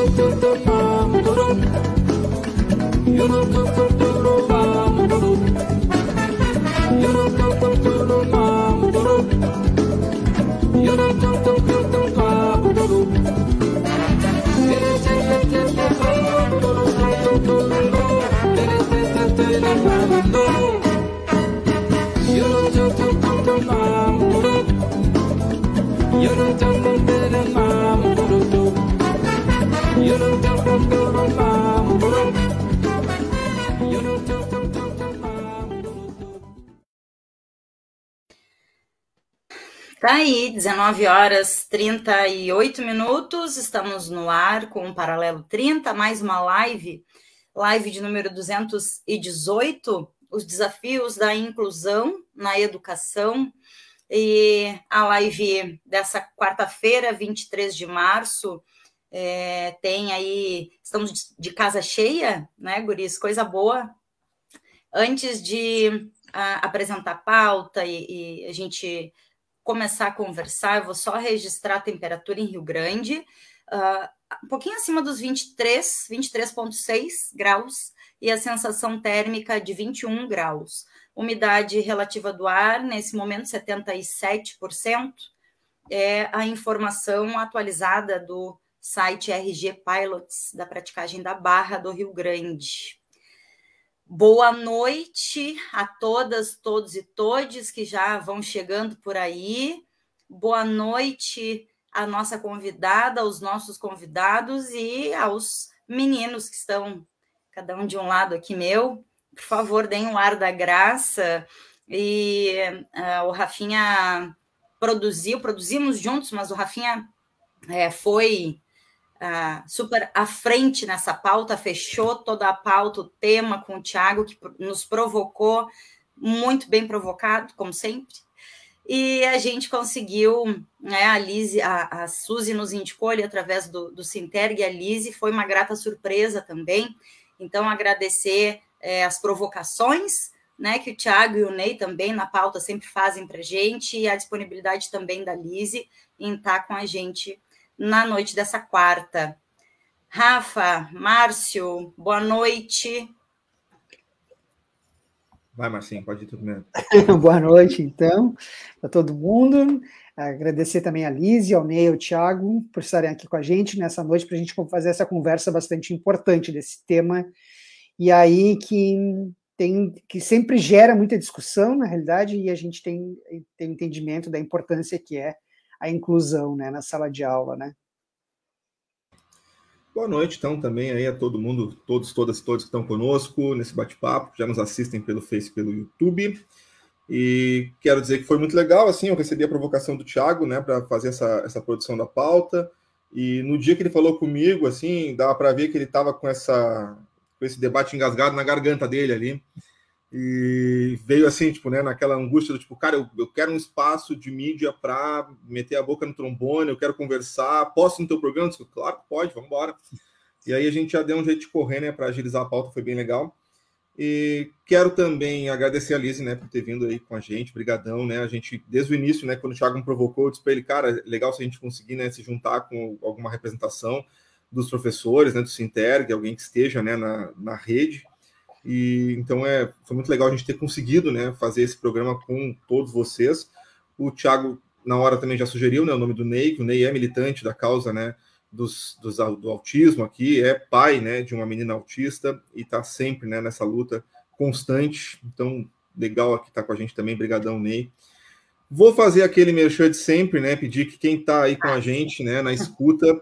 You're not just a bit of aí, 19 horas 38 minutos, estamos no ar com o Paralelo 30, mais uma live, live de número 218, os desafios da inclusão na educação, e a live dessa quarta-feira, 23 de março, é, tem aí, estamos de casa cheia, né, Guris? Coisa boa. Antes de a, apresentar pauta e, e a gente começar a conversar, eu vou só registrar a temperatura em Rio Grande, uh, um pouquinho acima dos 23, 23,6 graus, e a sensação térmica de 21 graus. Umidade relativa do ar, nesse momento, 77%. É a informação atualizada do site RG Pilots, da praticagem da Barra do Rio Grande. Boa noite a todas, todos e todes que já vão chegando por aí. Boa noite à nossa convidada, aos nossos convidados e aos meninos que estão, cada um de um lado aqui meu. Por favor, deem um ar da graça. E uh, o Rafinha produziu, produzimos juntos, mas o Rafinha é, foi uh, super à frente nessa pauta, fechou toda a pauta, o tema com o Tiago, que nos provocou, muito bem provocado, como sempre. E a gente conseguiu, né, a Lise, a, a Suzy nos indicou ali através do, do Sinterg, a Lise foi uma grata surpresa também. Então, agradecer é, as provocações, né, que o Tiago e o Ney também na pauta sempre fazem para a gente, e a disponibilidade também da Lise em estar com a gente na noite dessa quarta. Rafa, Márcio, boa noite. Vai, Marcinho, pode ir tudo mesmo. boa noite, então, para todo mundo. Agradecer também a Liz, ao Ney, ao Thiago, por estarem aqui com a gente nessa noite, para a gente fazer essa conversa bastante importante desse tema, e aí que tem que sempre gera muita discussão, na realidade, e a gente tem, tem entendimento da importância que é a inclusão né, na sala de aula, né? Boa noite, então, também aí a todo mundo, todos, todas, todos que estão conosco nesse bate-papo, já nos assistem pelo Face, pelo YouTube. E quero dizer que foi muito legal, assim, eu recebi a provocação do Thiago, né, para fazer essa, essa produção da pauta. E no dia que ele falou comigo, assim, dava para ver que ele estava com essa com esse debate engasgado na garganta dele ali. E veio assim, tipo, né, naquela angústia do tipo, cara, eu, eu quero um espaço de mídia para meter a boca no trombone, eu quero conversar, posso no teu programa? Disse, claro, pode, vamos embora. E aí a gente já deu um jeito de correr, né, para agilizar a pauta, foi bem legal. E quero também agradecer a Lise, né, por ter vindo aí com a gente, brigadão, né, a gente, desde o início, né, quando o Thiago me provocou, eu disse para ele, cara, legal se a gente conseguir, né, se juntar com alguma representação dos professores, né, do Sinterg, alguém que esteja, né, na, na rede, e então é, foi muito legal a gente ter conseguido né, fazer esse programa com todos vocês. O Thiago, na hora, também já sugeriu né, o nome do Ney, que o Ney é militante da causa né, dos, dos, do autismo aqui, é pai né, de uma menina autista e está sempre né, nessa luta constante. Então, legal aqui estar tá com a gente também. Brigadão, Ney. Vou fazer aquele merchan de sempre, né? Pedir que quem está aí com a gente, né, na escuta,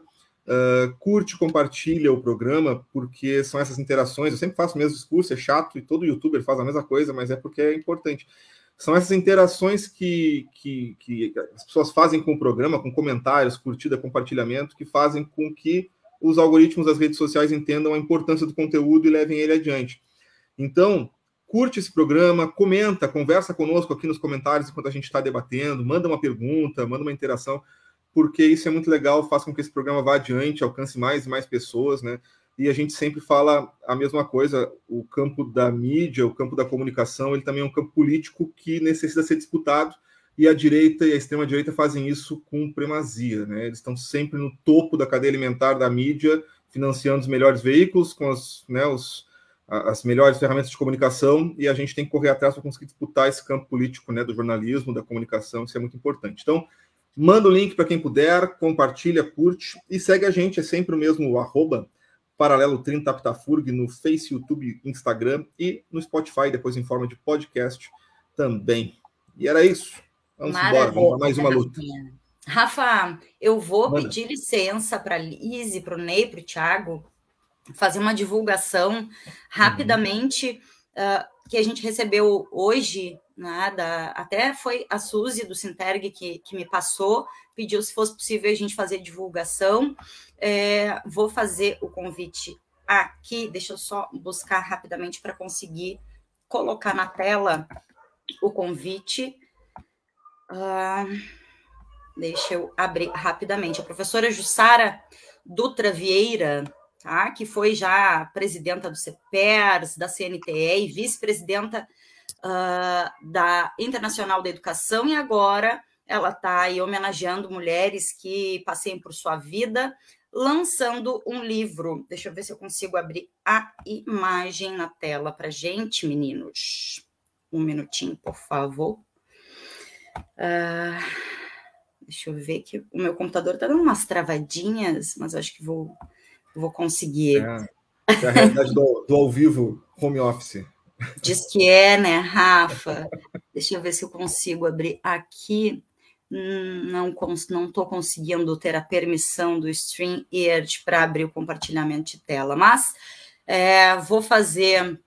Uh, curte, compartilha o programa, porque são essas interações. Eu sempre faço o mesmo discurso, é chato, e todo youtuber faz a mesma coisa, mas é porque é importante. São essas interações que, que, que as pessoas fazem com o programa, com comentários, curtida, compartilhamento, que fazem com que os algoritmos das redes sociais entendam a importância do conteúdo e levem ele adiante. Então, curte esse programa, comenta, conversa conosco aqui nos comentários enquanto a gente está debatendo, manda uma pergunta, manda uma interação porque isso é muito legal, faz com que esse programa vá adiante, alcance mais e mais pessoas, né? E a gente sempre fala a mesma coisa, o campo da mídia, o campo da comunicação, ele também é um campo político que necessita ser disputado, e a direita e a extrema-direita fazem isso com primazia, né? Eles estão sempre no topo da cadeia alimentar da mídia financiando os melhores veículos, com as, né, os, as melhores ferramentas de comunicação, e a gente tem que correr atrás para conseguir disputar esse campo político né, do jornalismo, da comunicação, isso é muito importante. Então, manda o link para quem puder, compartilha, curte e segue a gente, é sempre o mesmo arroba Paralelo 30 Aptafurg no Face, YouTube, Instagram e no Spotify, depois em forma de podcast também. E era isso. Vamos Maravilha. embora, vamos mais uma luta. Rafa, eu vou Manda. pedir licença para a Lise, para o Ney, para o Thiago, fazer uma divulgação rapidamente uhum. uh, que a gente recebeu hoje, né, da, até foi a Suzy do Sinterg que, que me passou, pediu se fosse possível a gente fazer divulgação. É, vou fazer o convite aqui, deixa eu só buscar rapidamente para conseguir colocar na tela o convite. Uh, Deixa eu abrir rapidamente. A professora Jussara Dutra Vieira, tá? que foi já presidenta do CEPERS, da CNTE e vice-presidenta uh, da Internacional da Educação, e agora ela está aí homenageando mulheres que passeiem por sua vida, lançando um livro. Deixa eu ver se eu consigo abrir a imagem na tela para gente, meninos. Um minutinho, por favor. Uh... Deixa eu ver que o meu computador está dando umas travadinhas, mas acho que vou, vou conseguir. É, é a realidade do, do ao vivo, home office. Diz que é, né, Rafa? Deixa eu ver se eu consigo abrir aqui. Hum, não estou conseguindo ter a permissão do StreamYard para abrir o compartilhamento de tela, mas é, vou fazer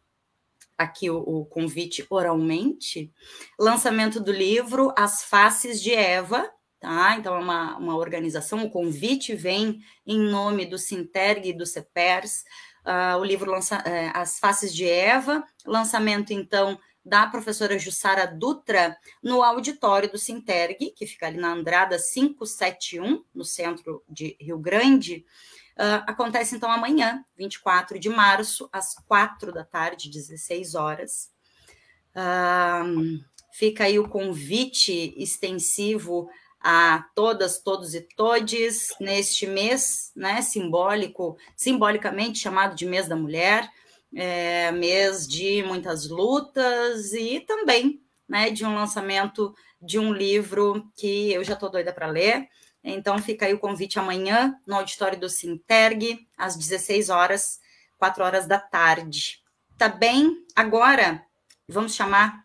aqui o, o, convite oralmente. Lançamento do livro As Faces de Eva, Tá? Então, é uma, uma organização, o convite vem em nome do Sinterg e do CEPERS, uh, o livro lança, uh, As Faces de Eva, lançamento, então, da professora Jussara Dutra, no auditório do Sinterg, que fica ali na Andrada 571, no centro de Rio Grande. Uh, acontece, então, amanhã, 24 de março, às 4 da tarde, 16 horas. Uh, fica aí o convite extensivo a todas, todos e todes neste mês, né, simbólico, simbolicamente chamado de mês da mulher, é, mês de muitas lutas e também, né, de um lançamento de um livro que eu já estou doida para ler. Então fica aí o convite amanhã no auditório do Sinterg às 16 horas, 4 horas da tarde. Tá bem? Agora vamos chamar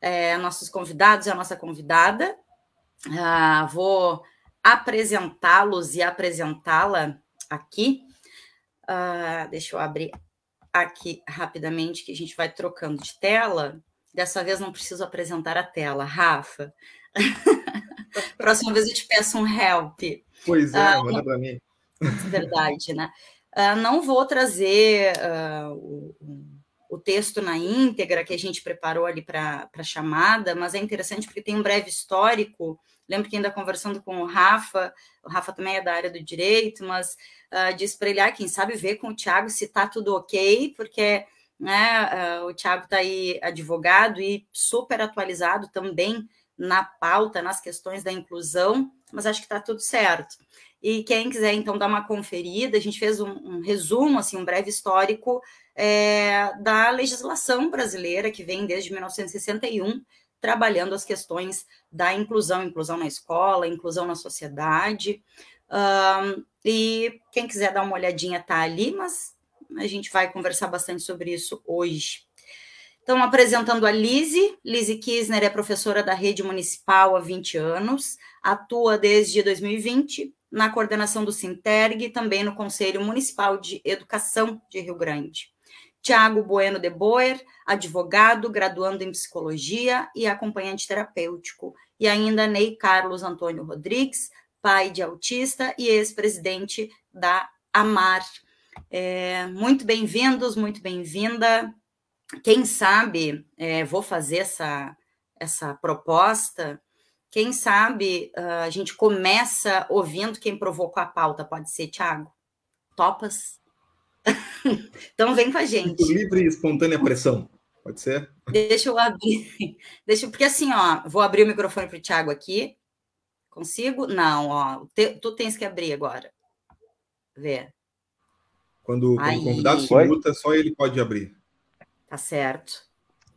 é, nossos convidados e a nossa convidada, ah, vou apresentá-los e apresentá-la aqui. Ah, deixa eu abrir aqui rapidamente, que a gente vai trocando de tela. Dessa vez não preciso apresentar a tela, Rafa. Próxima vez eu te peço um help. Pois é, ah, manda para mim. Verdade, né? Uh, não vou trazer uh, o, o, texto na íntegra que a gente preparou ali para a chamada, mas é interessante porque tem um breve histórico Lembro que ainda conversando com o Rafa, o Rafa também é da área do direito, mas uh, disse para ele, ah, quem sabe ver com o Tiago se está tudo ok, porque né, uh, o Tiago está aí advogado e super atualizado também na pauta, nas questões da inclusão, mas acho que está tudo certo. E quem quiser, então, dar uma conferida, a gente fez um, um resumo, assim, um breve histórico é, da legislação brasileira, que vem desde 1961, trabalhando as questões da inclusão, inclusão na escola, inclusão na sociedade. Um, e quem quiser dar uma olhadinha tá ali, mas a gente vai conversar bastante sobre isso hoje. Então, apresentando a Lise. Lise Kisner é professora da rede municipal há 20 anos, atua desde 2020 na coordenação do Sinterg e também no Conselho Municipal de Educação de Rio Grande. Tiago Bueno de Boer, advogado, graduando em psicologia e acompanhante terapêutico. E ainda Ney Carlos Antônio Rodrigues, pai de autista e ex-presidente da AMAR. É, muito bem-vindos, muito bem-vinda. Quem sabe, é, vou fazer essa, essa proposta. Quem sabe uh, a gente começa ouvindo quem provocou a pauta, pode ser, Tiago? Topas? então vem com a gente. Livre e espontânea pressão. Pode ser? Deixa eu abrir. Deixa, porque assim, ó, vou abrir o microfone para o Thiago aqui. Consigo? Não, ó. Te, tu tens que abrir agora. Vê. Quando, quando o convidado se muta, só ele pode abrir. Tá certo.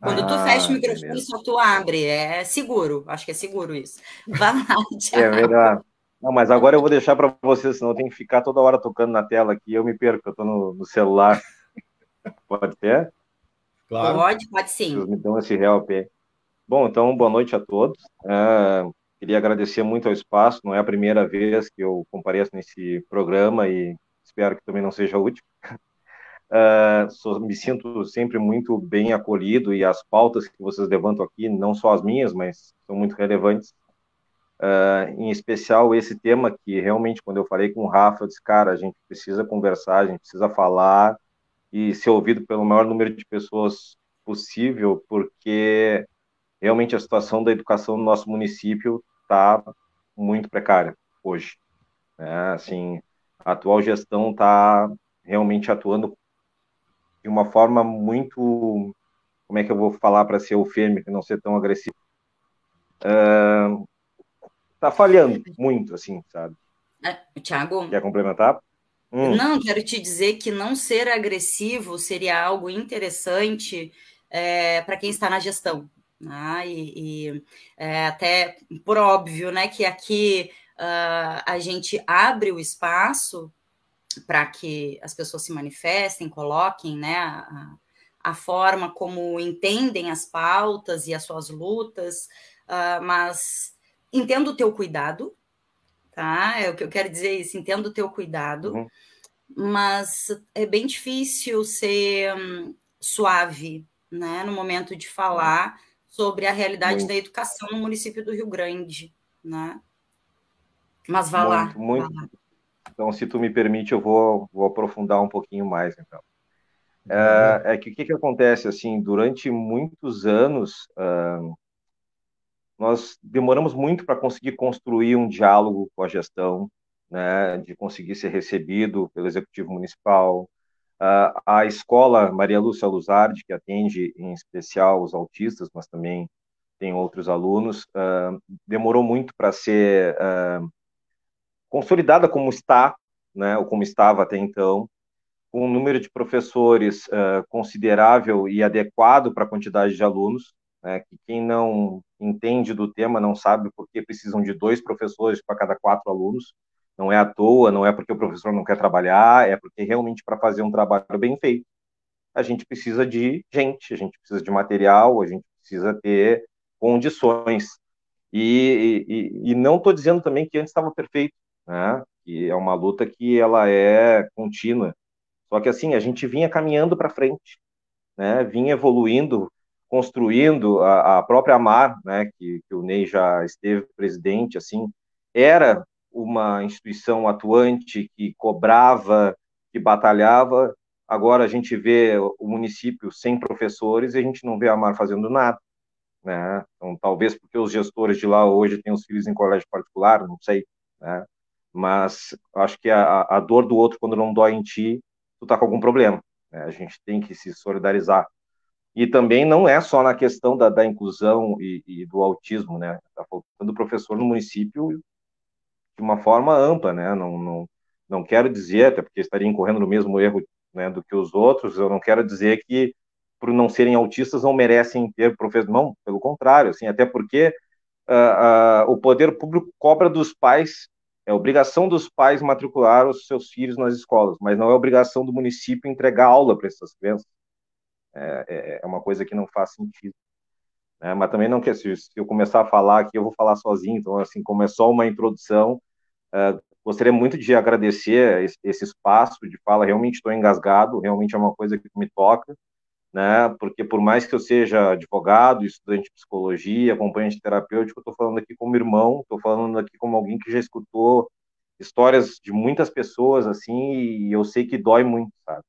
Quando ah, tu fecha o microfone, beleza. só tu abre. É seguro. Acho que é seguro isso. Vai lá, Thiago. É verdade. Não, mas agora eu vou deixar para você, senão eu tenho que ficar toda hora tocando na tela aqui. Eu me perco, eu estou no, no, celular. Pode ser? Claro. Pode, pode sim. Vocês me dão esse real pé. Bom, então, boa noite a todos. Uh, queria agradecer muito ao espaço. Não é a primeira vez que eu compareço nesse programa e espero que também não seja a última. Uh, sou, me sinto sempre muito bem acolhido e as pautas que vocês levantam aqui, não só as minhas, mas são muito relevantes. Uh, em especial esse tema que realmente, quando eu falei com o Rafa, eu disse, cara, a gente precisa conversar, a gente precisa falar e ser ouvido pelo maior número de pessoas possível, porque realmente a situação da educação no nosso município está muito precária hoje. Né? Assim, a atual gestão está realmente atuando de uma forma muito, como é que eu vou falar para ser eufêmico e não ser tão agressivo? Uh, tá falhando muito, assim, sabe? É, Tiago? Quer complementar? Hum. Não, quero te dizer que não ser agressivo seria algo interessante é, para quem está na gestão. Né? E, e é, até por óbvio, né, que aqui uh, a gente abre o espaço para que as pessoas se manifestem, coloquem né, a, a, forma como entendem as pautas e as suas lutas, uh, mas entendo o teu cuidado, tá? É o que eu quero dizer isso, entendo o teu cuidado, uhum. mas é bem difícil ser um, suave, né, no momento de falar uhum. sobre a realidade muito. da educação no município do Rio Grande, né? Mas vá muito, lá. Muito, vá lá. Então, se tu me permite, eu vou, vou aprofundar um pouquinho mais, então. É, é que o que, que acontece, assim, durante muitos anos, uh, nós demoramos muito para conseguir construir um diálogo com a gestão, né, de conseguir ser recebido pelo executivo municipal. Uh, a escola Maria Lúcia Luzardi, que atende em especial os autistas, mas também tem outros alunos, uh, demorou muito para ser uh, consolidada como está, né, ou como estava até então, com um número de professores considerável e adequado para a quantidade de alunos, né, que quem não entende do tema não sabe por que precisam de dois professores para cada quatro alunos, não é à toa, não é porque o professor não quer trabalhar, é porque realmente para fazer um trabalho bem feito, a gente precisa de gente, a gente precisa de material, a gente precisa ter condições. E, e, e não estou dizendo também que antes estava perfeito, né? Que é uma luta que ela é contínua. Só que assim, a gente vinha caminhando para frente, né? Vinha evoluindo, construindo a, a própria Mar, né? Que, que o Ney já esteve presidente, assim, era uma instituição atuante que cobrava, que batalhava. Agora a gente vê o município sem professores e a gente não vê a Mar fazendo nada. Né? Então, talvez porque os gestores de lá hoje têm os filhos em colégio particular, não sei. Né? mas acho que a, a dor do outro, quando não dói em ti, tu tá com algum problema. Né? A gente tem que se solidarizar. E também não é só na questão da, da inclusão e, e, do autismo, né? Tá faltando professor no município de uma forma ampla, né? Não, não, não quero dizer, até porque estaria incorrendo no mesmo erro né, do que os outros, eu não quero dizer que por não serem autistas não merecem ter professor, não, pelo contrário, assim, até porque uh, uh, o poder público cobra dos pais é obrigação dos pais matricular os seus filhos nas escolas, mas não é obrigação do município entregar aula para essas crianças. É, é, é, uma coisa que não faz sentido. É, mas também não quer, se, eu começar a falar aqui, eu vou falar sozinho, então, assim, como é só uma introdução, é, gostaria muito de agradecer esse, esse espaço de fala, realmente estou engasgado, realmente é uma coisa que me toca, né? Porque por mais que eu seja advogado, estudante de psicologia, acompanhante terapêutico, estou falando aqui como irmão, estou falando aqui como alguém que já escutou histórias de muitas pessoas assim e eu sei que dói muito, sabe?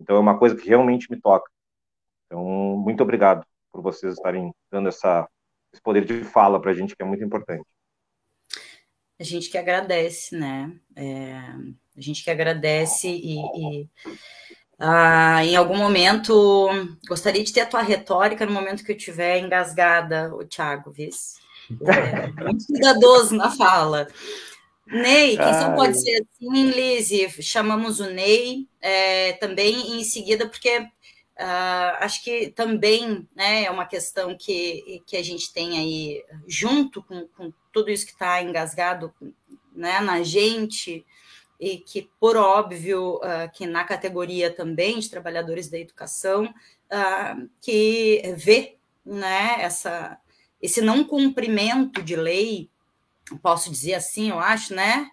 Então é uma coisa que realmente me toca. Então muito obrigado por vocês estarem dando essa esse poder de fala para a gente que é muito importante. A gente que agradece, né? É, a gente que agradece e, e ah, em algum momento, gostaria de ter a tua retórica no momento que eu estiver engasgada, o Thiago, viu? É, muito cuidadoso na fala. Ney, quem só pode ser assim, Lizzie, chamamos o Ney é, também em seguida, porque uh, acho que também né, é uma questão que, que a gente tem aí, junto com, com tudo isso que está engasgado né, na gente, e que, por óbvio, uh, que na categoria também de trabalhadores da educação, uh, que vê né, essa, esse não cumprimento de lei, posso dizer assim, eu acho, né?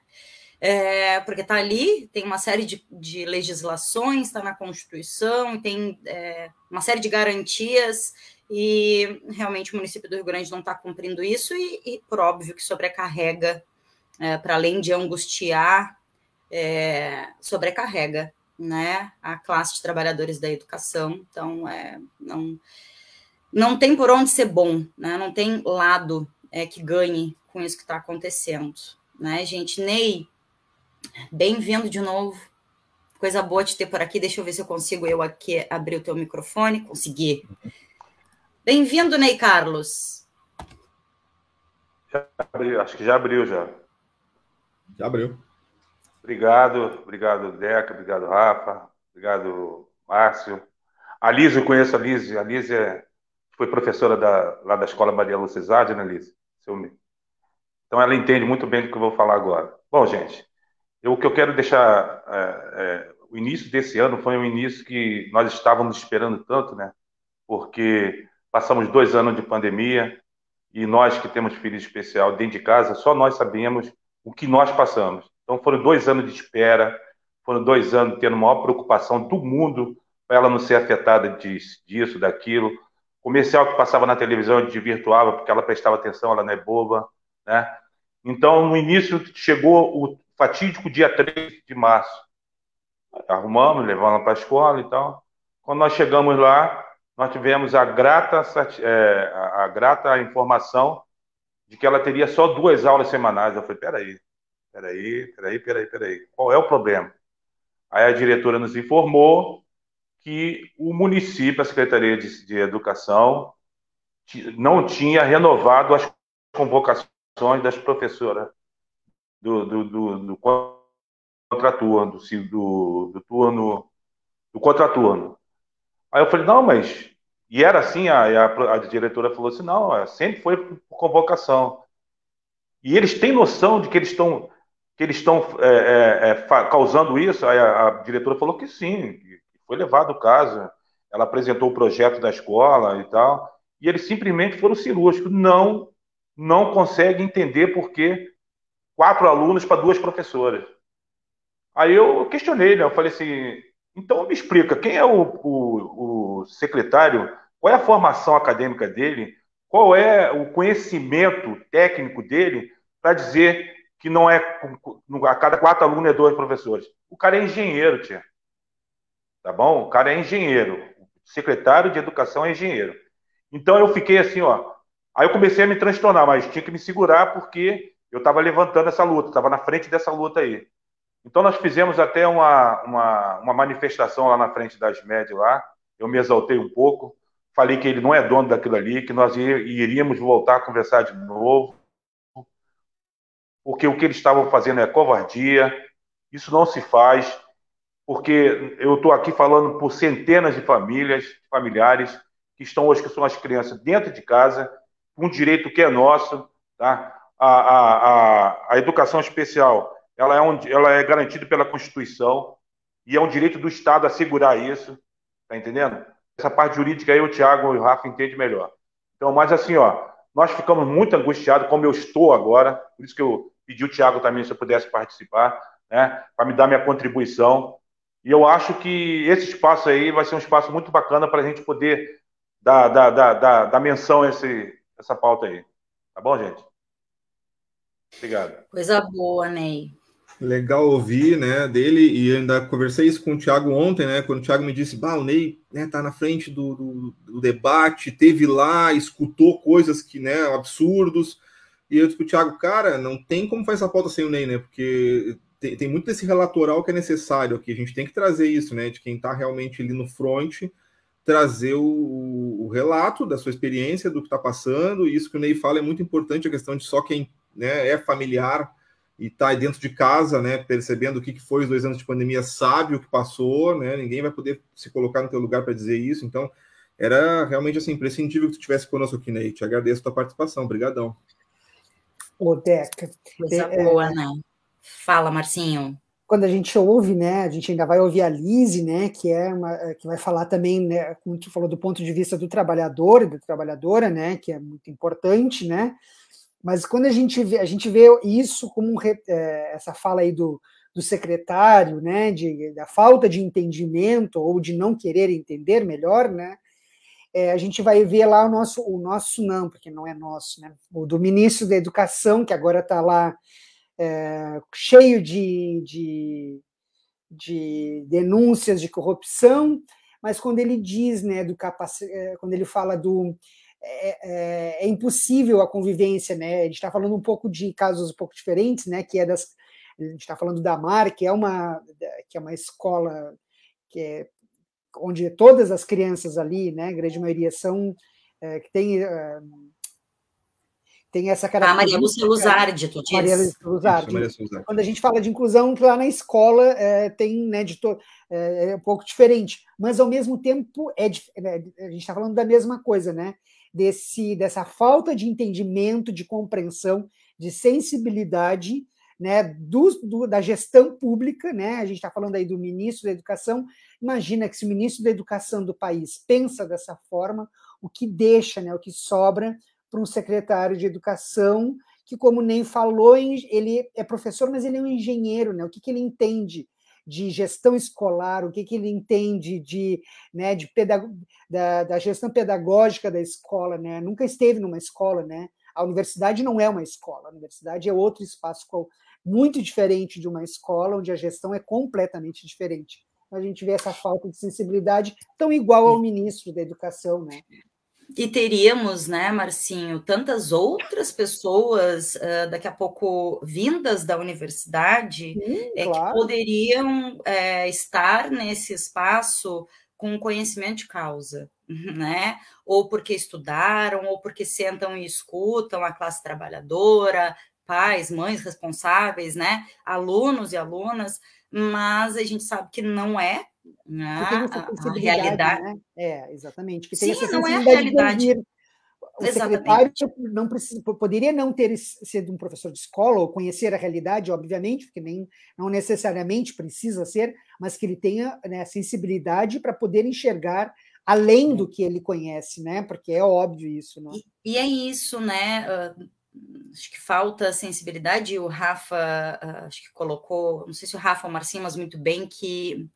É, porque está ali, tem uma série de, de legislações, está na Constituição, tem é, uma série de garantias, e realmente o município do Rio Grande não está cumprindo isso, e, e, por óbvio que sobrecarrega, é, para além de angustiar é, sobrecarrega né, a classe de trabalhadores da educação. Então, é, não, não tem por onde ser bom, né, não tem lado é, que ganhe com isso que está acontecendo. Né, gente? Ney, bem-vindo de novo. Coisa boa te ter por aqui. Deixa eu ver se eu consigo eu aqui abrir o teu microfone. Consegui. Bem-vindo, Ney Carlos. Já abriu, acho que já abriu já. Já abriu. Obrigado, obrigado, Deca, obrigado, Rafa, obrigado, Márcio. A Liz, eu conheço a Liz, a Liz é, foi professora da, lá da Escola Maria Lucizade, né, Liz? Então ela entende muito bem do que eu vou falar agora. Bom, gente, eu, o que eu quero deixar, é, é, o início desse ano foi um início que nós estávamos esperando tanto, né? Porque passamos dois anos de pandemia e nós que temos filho especial dentro de casa, só nós sabíamos o que nós passamos. Então foram dois anos de espera, foram dois anos tendo maior preocupação do mundo para ela não ser afetada disso, daquilo. Comercial que passava na televisão gente virtuava porque ela prestava atenção, ela não é boba, né? Então, no início, chegou o fatídico dia 3 de março. Arrumamos, levamos para a escola e tal. Quando nós chegamos lá, nós tivemos a grata, é, a grata informação de que ela teria só duas aulas semanais. Eu falei, peraí, Peraí, peraí, peraí, peraí. Qual é o problema? Aí a diretora nos informou que o município, a Secretaria de, de Educação, não tinha renovado as convocações das professoras do, do, do, do contraturno, do, do, do turno, do contraturno. Aí eu falei, não, mas. E era assim, a, a, a diretora falou assim: não, é, sempre foi por convocação. E eles têm noção de que eles estão que eles estão é, é, é causando isso? A, a, diretora falou que sim, que foi levado o caso. Ela apresentou o projeto da escola e tal, e eles simplesmente foram cirúrgicos. Não, não conseguem entender por que quatro alunos para duas professoras. Aí eu questionei, né? Eu falei assim, então me explica, quem é o, o, o secretário, qual é a formação acadêmica dele, qual é o conhecimento técnico dele para dizer que não é a cada quatro alunos é dois professores. O cara é engenheiro, tia. Tá bom? O cara é engenheiro. O secretário de educação é engenheiro. Então eu fiquei assim, ó. Aí eu comecei a me transtornar, mas tinha que me segurar porque eu estava levantando essa luta, estava na frente dessa luta aí. Então nós fizemos até uma, uma, uma manifestação lá na frente das MED lá. Eu me exaltei um pouco, falei que ele não é dono daquilo ali, que nós iríamos voltar a conversar de novo porque o que eles estavam fazendo é covardia, isso não se faz, porque eu estou aqui falando por centenas de famílias, familiares, que estão hoje, que são as crianças dentro de casa, um direito que é nosso, tá? A, a, a, educação especial, ela é, um, ela é garantida pela Constituição e é um direito do Estado assegurar isso, tá entendendo? Essa parte jurídica aí o Tiago e o Rafa entendem melhor. Então, mas assim, ó, nós ficamos muito angustiados, como eu estou agora, por isso que eu pedi o Tiago também se eu pudesse participar, né, para me dar minha contribuição. E eu acho que esse espaço aí vai ser um espaço muito bacana para a gente poder dar, dar, dar, dar, dar menção a esse, essa pauta aí. Tá bom, gente? Obrigado. Coisa boa, Ney. Legal ouvir, né, dele, e ainda conversei isso com o Thiago ontem, né, quando o Thiago me disse, bah, o Ney, né, tá na frente do, do, do debate, teve lá, escutou coisas que, né, absurdos, e eu disse pro Thiago, cara, não tem como fazer essa pauta sem o Ney, né, porque tem, tem muito desse relatoral que é necessário aqui, a gente tem que trazer isso, né, de quem tá realmente ali no front, trazer o, o relato da sua experiência, do que tá passando, e isso que o Ney fala é muito importante, a questão de só quem, né, é familiar, e está aí dentro de casa, né, percebendo o que, que foi os dois anos de pandemia, sabe o que passou, né, ninguém vai poder se colocar no teu lugar para dizer isso, então era realmente assim imprescindível que tu estivesse conosco aqui, Ney. Te agradeço a tua participação, obrigadão. Ô, Deca. Coisa é, boa, é... né? Fala, Marcinho. Quando a gente ouve, né, a gente ainda vai ouvir a Lise, né, que é uma, que vai falar também, né, como tu falou, do ponto de vista do trabalhador e da trabalhadora, né, que é muito importante, né, mas quando a gente vê, a gente vê isso como um, é, essa fala aí do, do secretário, né, de, da falta de entendimento ou de não querer entender melhor, né, é, a gente vai ver lá o nosso, o nosso não, porque não é nosso, né? O do ministro da Educação, que agora está lá é, cheio de, de, de, denúncias de corrupção, mas quando ele diz, né, do capac... É, quando ele fala do é, é, é impossível a convivência, né? A gente está falando um pouco de casos um pouco diferentes, né? Que é das a gente está falando da Mar, que é uma que é uma escola que é onde todas as crianças ali, né, a grande maioria são é, que tem é, tem essa característica. A Maria Lúcia Luzardi, tu diz. Maria Lúcia Luzardi. Quando a gente fala de inclusão, lá na escola é, tem, né, de to, é, é, um pouco diferente, mas ao mesmo tempo é, é a gente está falando da mesma coisa, né? Desse, dessa falta de entendimento, de compreensão, de sensibilidade né, do, do, da gestão pública, né? A gente está falando aí do ministro da Educação. Imagina que se o ministro da Educação do país pensa dessa forma, o que deixa, né, o que sobra para um secretário de Educação que, como nem falou, ele é professor, mas ele é um engenheiro, né? O que, que ele entende de gestão escolar, o que, que ele entende de, né, de pedag... da, da gestão pedagógica da escola, né? Nunca esteve numa escola, né? A universidade não é uma escola, a universidade é outro espaço muito diferente de uma escola onde a gestão é completamente diferente. A gente vê essa falta de sensibilidade tão igual ao ministro da Educação, né? E teríamos, né, Marcinho, tantas outras pessoas uh, daqui a pouco vindas da universidade Sim, é, claro. que poderiam é, estar nesse espaço com conhecimento de causa, né? Ou porque estudaram, ou porque sentam e escutam a classe trabalhadora, pais, mães responsáveis, né, alunos e alunas, mas a gente sabe que não é né, a, realidade. Né? É, exatamente. Que Sim, não é a realidade. O secretário não precisa, poderia não ter sido um professor de escola ou conhecer a realidade, obviamente, porque nem não necessariamente precisa ser, mas que ele tenha né, sensibilidade para poder enxergar além do que ele conhece, né? Porque é óbvio isso, né? E, e é isso, né? Uh, acho que falta sensibilidade. O Rafa, ah, acho que colocou, não sei se o Rafa ou o Marcinho, mas muito bem, que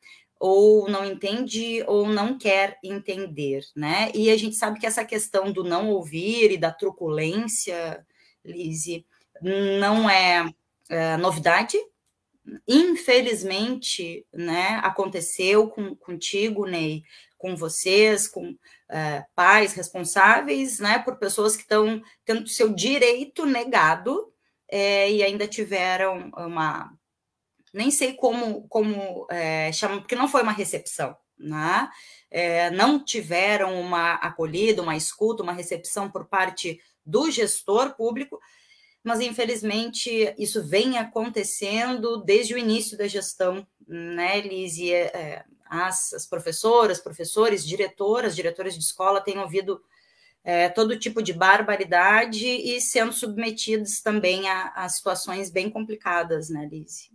ou não entende ou não quer entender, né? E a gente sabe que essa questão do não ouvir e da truculência, Lise, não é, é novidade. Infelizmente, né, aconteceu com, contigo, Ney, com vocês, com é, pais responsáveis, né, por pessoas que estão tendo seu direito negado é, e ainda tiveram uma, nem sei como como é, chamam, porque não foi uma recepção, né? É, não tiveram uma acolhida, uma escuta, uma recepção por parte do gestor público, mas infelizmente isso vem acontecendo desde o início da gestão, né, Lise? É, as, as professoras, professores, diretoras, diretoras de escola têm ouvido é, todo tipo de barbaridade e sendo submetidos também a, a situações bem complicadas, né, Liz?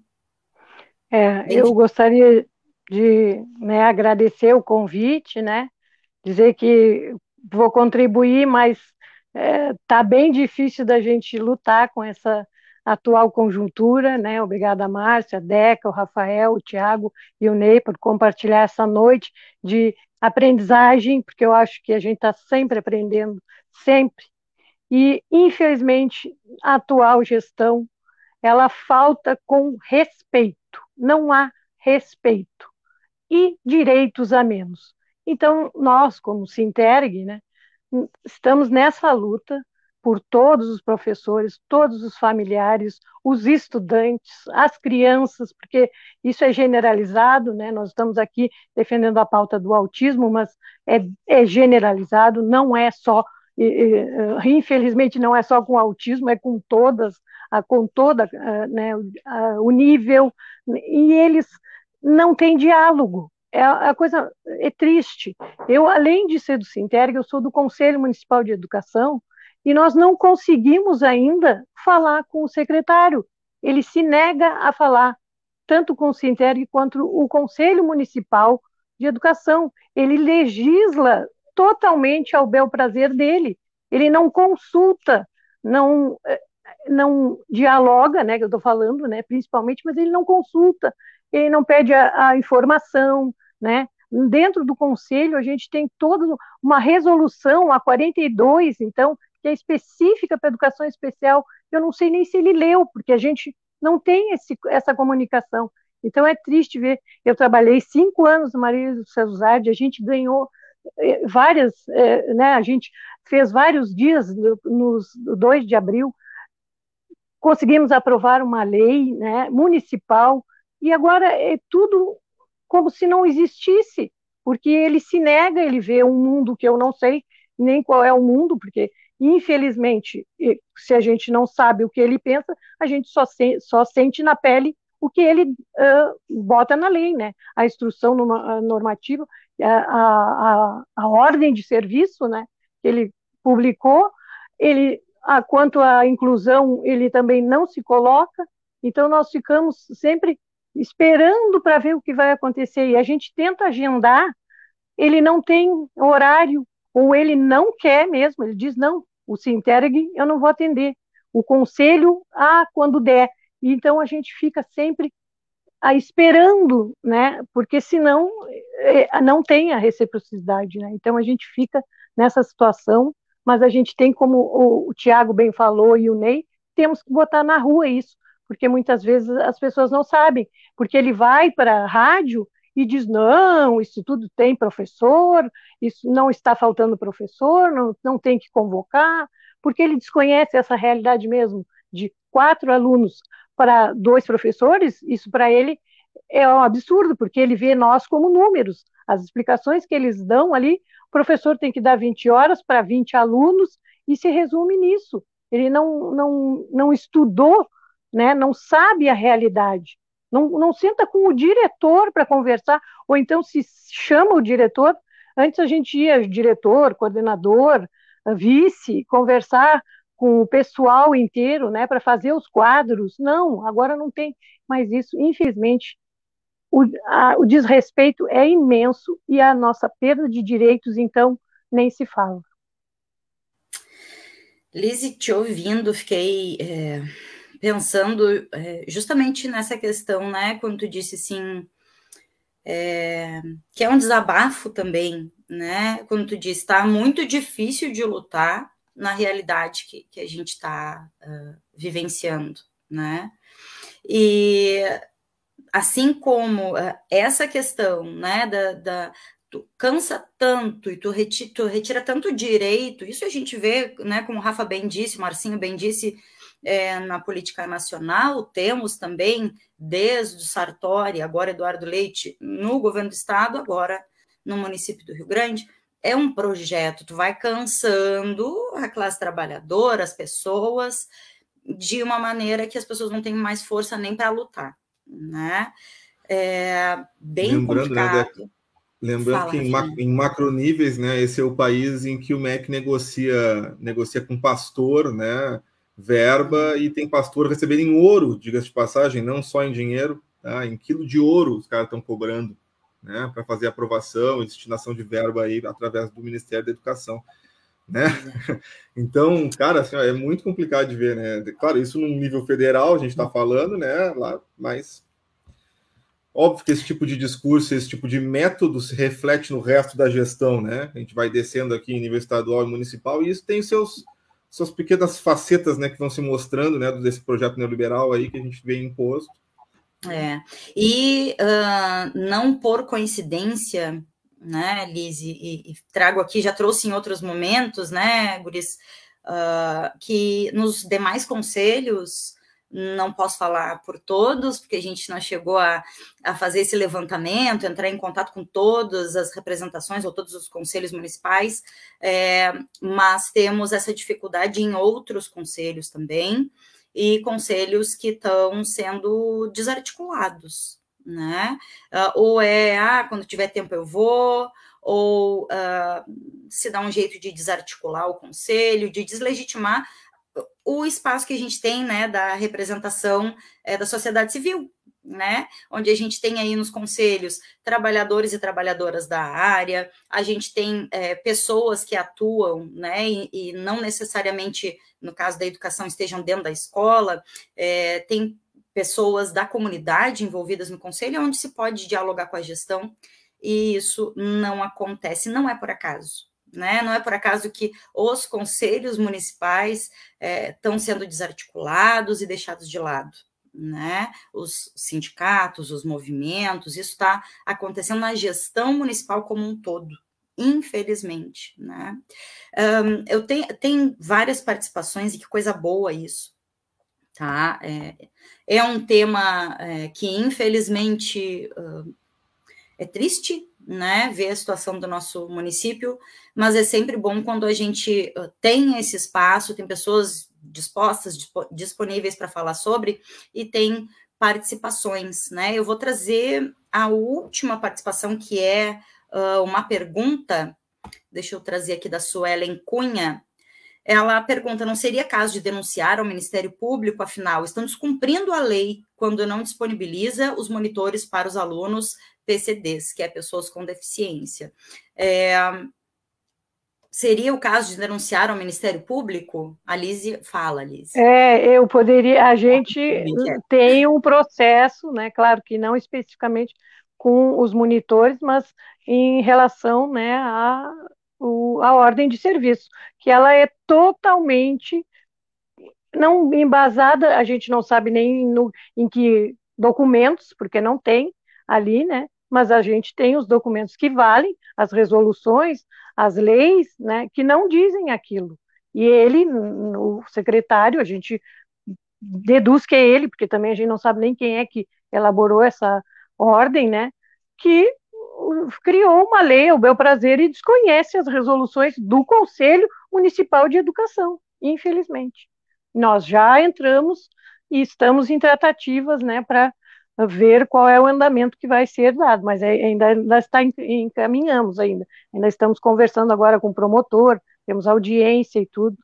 É, eu gostaria de né, agradecer o convite, né, dizer que vou contribuir, mas está é, tá bem difícil da gente lutar com essa atual conjuntura, né? Obrigada a Márcia, a Deca, o Rafael, o Tiago e o Ney por compartilhar essa noite de aprendizagem, porque eu acho que a gente está sempre aprendendo, sempre. E, infelizmente, a atual gestão, ela falta com respeito, não há respeito e direitos a menos. Então, nós, como Sinterg, né, estamos nessa luta por todos os professores, todos os familiares, os estudantes, as crianças, porque isso é generalizado, né? Nós estamos aqui defendendo a pauta do autismo, mas é, é generalizado, não é só e, e, infelizmente não é só com autismo, é com todas, com toda né, o nível, e eles não têm diálogo. É a coisa é triste. Eu, além de ser do Sinterg, eu sou do Conselho Municipal de Educação e nós não conseguimos ainda falar com o secretário. Ele se nega a falar tanto com o Sinterg quanto o Conselho Municipal de Educação. Ele legisla totalmente ao bel prazer dele. Ele não consulta, não eh, não dialoga, né, que eu estou falando, né, principalmente, mas ele não consulta, ele não pede a, a informação, né? Dentro do conselho, a gente tem toda uma resolução, a 42, então, que é específica para educação especial. Eu não sei nem se ele leu, porque a gente não tem esse, essa comunicação. Então, é triste ver. Eu trabalhei cinco anos no Maria do Cesardi, a gente ganhou eh, várias, eh, né, a gente fez vários dias nos 2 de abril, conseguimos aprovar uma lei né, municipal e agora é tudo como se não existisse, porque ele se nega, ele vê um mundo que eu não sei nem qual é o mundo, porque infelizmente, se a gente não sabe o que ele pensa, a gente só, se, só sente na pele o que ele uh, bota na lei, né? A instrução normativa, a, a, a ordem de serviço, né? Que ele publicou, ele, a, quanto à inclusão, ele também não se coloca. Então nós ficamos sempre esperando para ver o que vai acontecer. E a gente tenta agendar, ele não tem horário, ou ele não quer mesmo, ele diz, não, o Sinterg eu não vou atender. O conselho, ah, quando der. Então a gente fica sempre ah, esperando, né? Porque senão eh, não tem a reciprocidade, né? Então a gente fica nessa situação, mas a gente tem, como o, o Tiago bem falou e o Ney, temos que botar na rua isso porque muitas vezes as pessoas não sabem, porque ele vai para a rádio e diz: não, isso tudo tem professor, isso não está faltando professor, não, não tem que convocar, porque ele desconhece essa realidade mesmo de quatro alunos para dois professores, isso para ele é um absurdo, porque ele vê nós como números. As explicações que eles dão ali, o professor tem que dar 20 horas para 20 alunos e se resume nisso. Ele não, não, não estudou né, não sabe a realidade, não, não senta com o diretor para conversar, ou então se chama o diretor, antes a gente ia, diretor, coordenador, vice, conversar com o pessoal inteiro, né, para fazer os quadros, não, agora não tem mais isso, infelizmente, o, a, o desrespeito é imenso e a nossa perda de direitos, então, nem se fala. Lizzie, te ouvindo, fiquei é pensando é, justamente nessa questão, né? Quando tu disse assim, é, que é um desabafo também, né? Quando tu disse, está muito difícil de lutar na realidade que, que a gente está uh, vivenciando, né? E assim como uh, essa questão, né, da, da tu cansa tanto e tu retira, tu retira tanto direito, isso a gente vê, né, como o Rafa bem disse, Marcinho bem disse, é, na política nacional, temos também, desde o Sartori, agora Eduardo Leite, no governo do estado, agora no município do Rio Grande, é um projeto, tu vai cansando a classe trabalhadora, as pessoas, de uma maneira que as pessoas não têm mais força nem para lutar, né? É bem Lembrando, né, complicado. Né, Lembrando Fala, que em, ma em macroníveis, né, esse é o país em que o MEC negocia, negocia com pastor, né, verba e tem pastor recebendo em ouro, diga-se de passagem, não só em dinheiro, tá? em quilo de ouro os caras estão cobrando né, para fazer aprovação e destinação de verba aí através do Ministério da Educação. Né? Então, cara, assim, ó, é muito complicado de ver, né? Claro, isso num nível federal a gente está falando, né? Lá, mas óbvio que esse tipo de discurso, esse tipo de método se reflete no resto da gestão, né? A gente vai descendo aqui em nível estadual e municipal e isso tem seus suas pequenas facetas, né, que vão se mostrando, né, desse projeto neoliberal aí que a gente vê imposto. É, e uh, não por coincidência, né, Liz, e, e, trago aqui, já trouxe em outros momentos, né, Guris, uh, que nos demais conselhos não posso falar por todos, porque a gente não chegou a, a fazer esse levantamento, entrar em contato com todas as representações ou todos os conselhos municipais, é, mas temos essa dificuldade em outros conselhos também, e conselhos que estão sendo desarticulados, né? Uh, ou é, ah, quando tiver tempo eu vou, ou uh, se dá um jeito de desarticular o conselho, de deslegitimar o espaço que a gente tem, né, da representação é, da sociedade civil, né, onde a gente tem aí nos conselhos trabalhadores e trabalhadoras da área, a gente tem é, pessoas que atuam, né, e, e, não necessariamente, no caso da educação, estejam dentro da escola, é, tem pessoas da comunidade envolvidas no conselho, onde se pode dialogar com a gestão, e isso não acontece, não é por acaso, né? Não é por acaso que os conselhos municipais estão é, sendo desarticulados e deixados de lado. Né? Os sindicatos, os movimentos, isso está acontecendo na gestão municipal como um todo, infelizmente. Né? Um, eu tenho, tenho várias participações e que coisa boa isso. Tá? É, é um tema é, que, infelizmente, uh, é triste, né, ver a situação do nosso município, mas é sempre bom quando a gente tem esse espaço, tem pessoas dispostas, disponíveis para falar sobre e tem participações, né? Eu vou trazer a última participação que é uh, uma pergunta, deixa eu trazer aqui da Suelen Cunha. Ela pergunta: não seria caso de denunciar ao Ministério Público, afinal, estão descumprindo a lei quando não disponibiliza os monitores para os alunos PCDs, que é pessoas com deficiência. É, seria o caso de denunciar ao Ministério Público? A Lise fala, Lise. É, eu poderia, a gente tem um processo, né, claro que não especificamente com os monitores, mas em relação, né, a, o, a ordem de serviço, que ela é totalmente não embasada, a gente não sabe nem no, em que documentos, porque não tem ali, né, mas a gente tem os documentos que valem, as resoluções, as leis, né, que não dizem aquilo. E ele, o secretário, a gente deduz que é ele, porque também a gente não sabe nem quem é que elaborou essa ordem, né, que criou uma lei ao bel prazer e desconhece as resoluções do Conselho Municipal de Educação, infelizmente. Nós já entramos e estamos em tratativas, né, para ver qual é o andamento que vai ser dado, mas é, ainda, ainda está encaminhamos ainda, ainda estamos conversando agora com o promotor, temos audiência e tudo,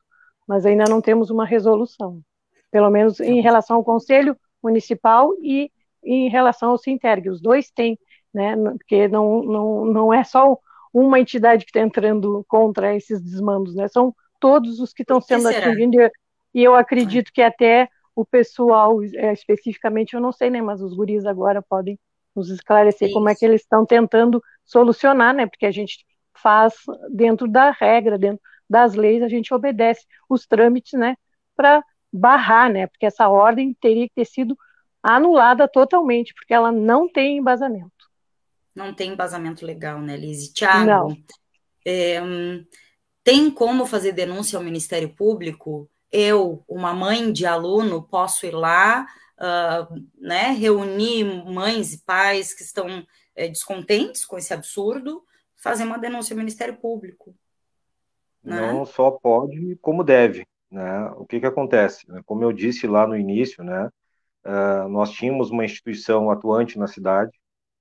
mas ainda não temos uma resolução, pelo menos em relação ao Conselho Municipal e em relação ao Sinterg, os dois têm, né, porque não, não, não é só uma entidade que está entrando contra esses desmandos, né, são todos os que estão sendo atingidos, e eu acredito que até o pessoal, é, especificamente, eu não sei, né, mas os guris agora podem nos esclarecer Isso. como é que eles estão tentando solucionar, né, porque a gente faz dentro da regra, dentro das leis, a gente obedece os trâmites, né, para barrar, né, porque essa ordem teria que ter sido anulada totalmente, porque ela não tem embasamento. Não tem embasamento legal, né, Liz? Tiago, é, tem como fazer denúncia ao Ministério Público eu, uma mãe de aluno, posso ir lá, uh, né, reunir mães e pais que estão é, descontentes com esse absurdo, fazer uma denúncia ao Ministério Público. Né? Não só pode, como deve. Né? O que, que acontece? Como eu disse lá no início, né, uh, nós tínhamos uma instituição atuante na cidade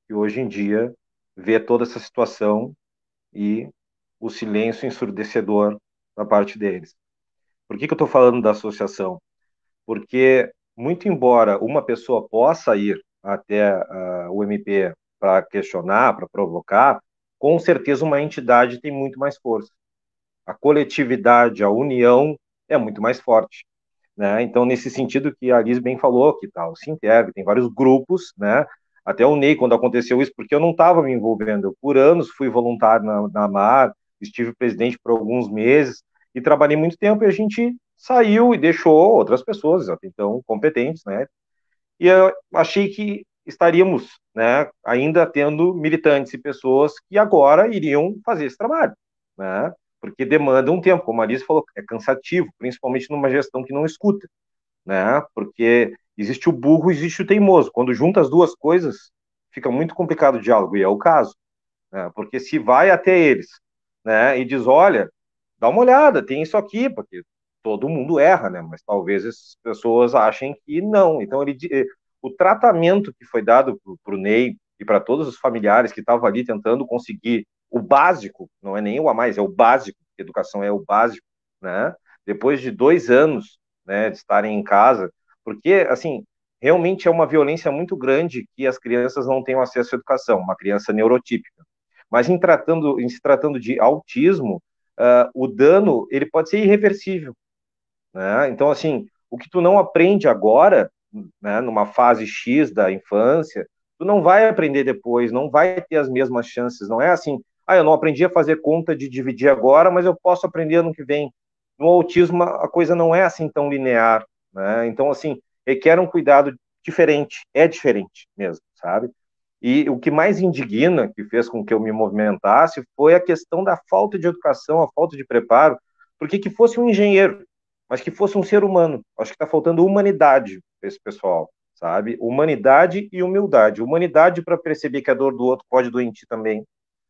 que hoje em dia vê toda essa situação e o silêncio ensurdecedor da parte deles. Por que, que eu estou falando da associação? Porque, muito embora uma pessoa possa ir até uh, o MP para questionar, para provocar, com certeza uma entidade tem muito mais força. A coletividade, a união é muito mais forte. Né? Então, nesse sentido que a Liz bem falou, que tá, o Sinterg, tem vários grupos, né? Até o Ney, quando aconteceu isso, porque eu não estava me envolvendo. Eu, por anos, fui voluntário na, na MAR, estive presidente por alguns meses, e trabalhei muito tempo e a gente saiu e deixou outras pessoas, então, competentes, né? E eu achei que estaríamos, né, ainda tendo militantes e pessoas que agora iriam fazer esse trabalho, né? Porque demanda um tempo, como a Alice falou, é cansativo, principalmente numa gestão que não escuta. né? Porque existe o burro, existe o teimoso. Quando junta as duas coisas, fica muito complicado o diálogo, e é o caso. Né? Porque se vai até eles, né, e diz, olha, dá uma olhada, tem isso aqui, porque todo mundo erra, né? Mas talvez as pessoas achem que não. Então ele o tratamento que foi dado para o Ney e para todos os familiares que estavam ali tentando conseguir o básico, não é nem o a mais, é o básico, educação é o básico, né? Depois de dois anos, né, de estarem em casa, porque assim realmente é uma violência muito grande que as crianças não tenham acesso à educação, uma criança neurotípica. Mas em tratando, em se tratando de autismo, uh, o dano ele pode ser irreversível. Né? Então, assim, o que tu não aprende agora, né, numa fase X da infância, tu não vai aprender depois, não vai ter as mesmas chances. Não é assim, ah, eu não aprendi a fazer conta de dividir agora, mas eu posso aprender ano que vem. No autismo, a coisa não é assim tão linear. Né? Então, assim, requer um cuidado diferente, é diferente mesmo, sabe? E o que mais indigna, que fez com que eu me movimentasse, foi a questão da falta de educação, a falta de preparo, porque que fosse um engenheiro, mas que fosse um ser humano. Acho que está faltando humanidade para esse pessoal, sabe? Humanidade e humildade. Humanidade para perceber que a dor do outro pode ti também,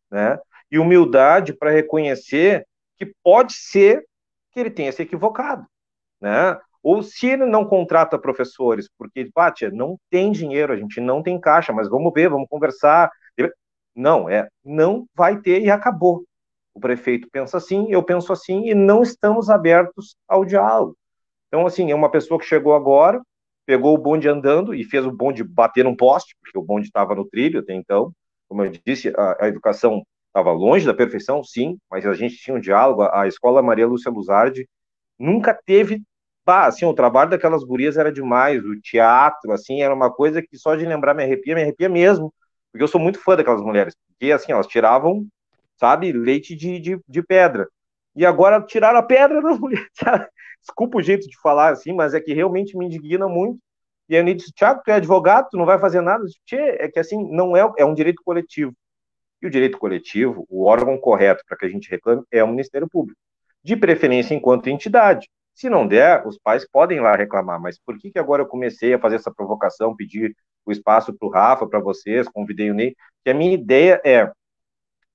né? E humildade para reconhecer que pode ser que ele tenha se equivocado, né? Ou se ele não contrata professores, porque, Pátia, não tem dinheiro, a gente não tem caixa, mas vamos ver, vamos conversar. Não, é, não vai ter e acabou. O prefeito pensa assim, eu penso assim, e não estamos abertos ao diálogo. Então, assim, é uma pessoa que chegou agora, pegou o bonde andando e fez o bonde bater num poste, porque o bonde estava no trilho até então. Como eu disse, a, a educação estava longe da perfeição, sim, mas a gente tinha um diálogo. A, a escola Maria Lúcia Luzardi nunca teve Bah, assim, o trabalho daquelas gurias era demais, o teatro, assim, era uma coisa que só de lembrar me arrepia, me arrepia mesmo, porque eu sou muito fã daquelas mulheres, porque, assim, elas tiravam, sabe, leite de, de, de pedra, e agora tiraram a pedra das mulheres? Desculpa o jeito de falar, assim, mas é que realmente me indigna muito, e aí eu disse, Tiago, tu é advogado, tu não vai fazer nada? Tchê, é que, assim, não é, é um direito coletivo, e o direito coletivo, o órgão correto para que a gente reclame é o Ministério Público, de preferência enquanto entidade, se não der, os pais podem ir lá reclamar, mas por que, que agora eu comecei a fazer essa provocação, pedir o espaço para o Rafa, para vocês, convidei o Ney? Que a minha ideia é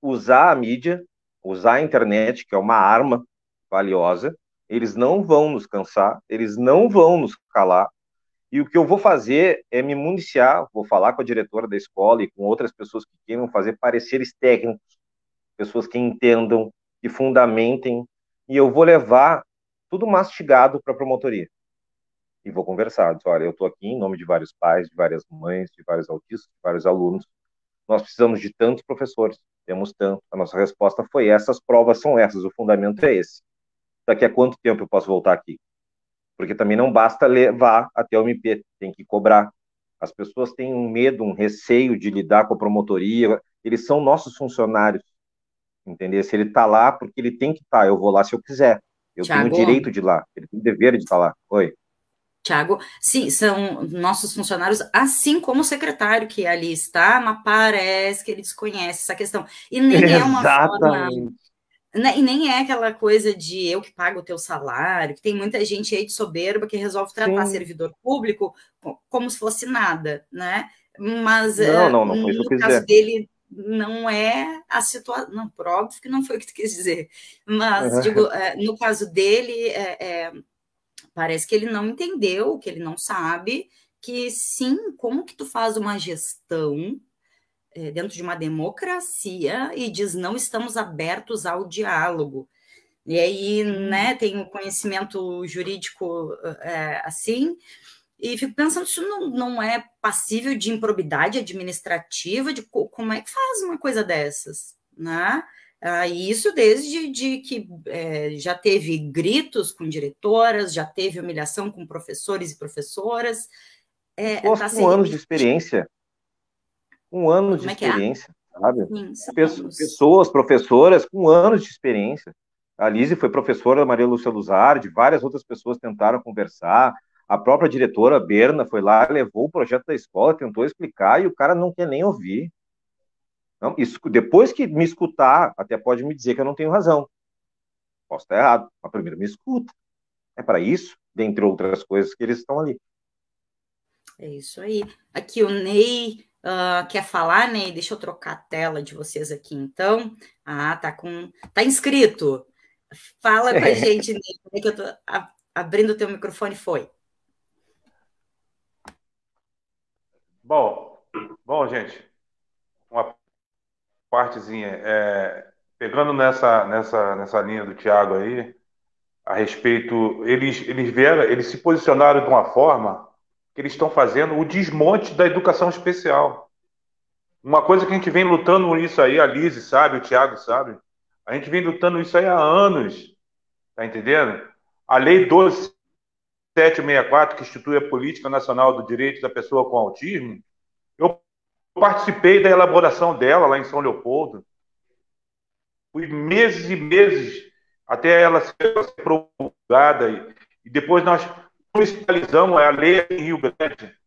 usar a mídia, usar a internet, que é uma arma valiosa, eles não vão nos cansar, eles não vão nos calar, e o que eu vou fazer é me municiar, vou falar com a diretora da escola e com outras pessoas que queiram fazer pareceres técnicos, pessoas que entendam, que fundamentem, e eu vou levar tudo mastigado para a promotoria. E vou conversar. Diz, olha, eu estou aqui em nome de vários pais, de várias mães, de vários autistas, de vários alunos. Nós precisamos de tantos professores, temos tanto. A nossa resposta foi essa, as provas são essas, o fundamento é esse. Daqui a quanto tempo eu posso voltar aqui? Porque também não basta levar até o MP, tem que cobrar. As pessoas têm um medo, um receio de lidar com a promotoria, eles são nossos funcionários, entender? Se ele está lá, porque ele tem que estar, tá, eu vou lá se eu quiser. Eu Thiago, tenho o direito de ir lá, ele tem o dever de estar lá. Oi. Tiago, sim, são nossos funcionários, assim como o secretário que ali está, mas parece que ele desconhece essa questão. E nem Exatamente. é uma forma. Né, e nem é aquela coisa de eu que pago o teu salário, que tem muita gente aí de soberba que resolve tratar sim. servidor público como se fosse nada, né? Mas não, não, não no caso dele, não é a situação. Não, por óbvio que não foi o que tu quis dizer. Mas, uhum. digo, é, no caso dele, é, é, parece que ele não entendeu, que ele não sabe que sim, como que tu faz uma gestão é, dentro de uma democracia e diz não estamos abertos ao diálogo. E aí, né, tem o conhecimento jurídico é, assim, e fico pensando se não, não é passível de improbidade administrativa, de como é que faz uma coisa dessas, né? Ah, isso desde de que é, já teve gritos com diretoras, já teve humilhação com professores e professoras. É, tá com anos de experiência. Um ano como de é, é? experiência, é? sabe? Sim, pessoas, pessoas, professoras com anos de experiência. A Lise foi professora da Maria Lúcia Luzardi, várias outras pessoas tentaram conversar, a própria diretora, Berna, foi lá, levou o projeto da escola, tentou explicar e o cara não quer nem ouvir. Não, isso, depois que me escutar, até pode me dizer que eu não tenho razão. Posso estar errado, mas primeiro me escuta. É para isso. dentre outras coisas que eles estão ali. É isso aí. Aqui o Ney uh, quer falar, Ney? Deixa eu trocar a tela de vocês aqui, então. Ah, tá com. Tá inscrito. Fala com a gente, Ney. É que eu tô abrindo o teu microfone, foi. Bom, bom, gente, uma partezinha. É, pegando nessa, nessa, nessa linha do Tiago aí, a respeito, eles, eles vieram, eles se posicionaram de uma forma que eles estão fazendo o desmonte da educação especial. Uma coisa que a gente vem lutando isso aí, a Lise sabe, o Tiago sabe, a gente vem lutando isso aí há anos, tá entendendo? A Lei 12764, que institui a Política Nacional do Direito da Pessoa com Autismo, eu participei da elaboração dela lá em São Leopoldo. Fui meses e meses até ela ser promulgada e, depois nós municipalizamos a lei em Rio Grande.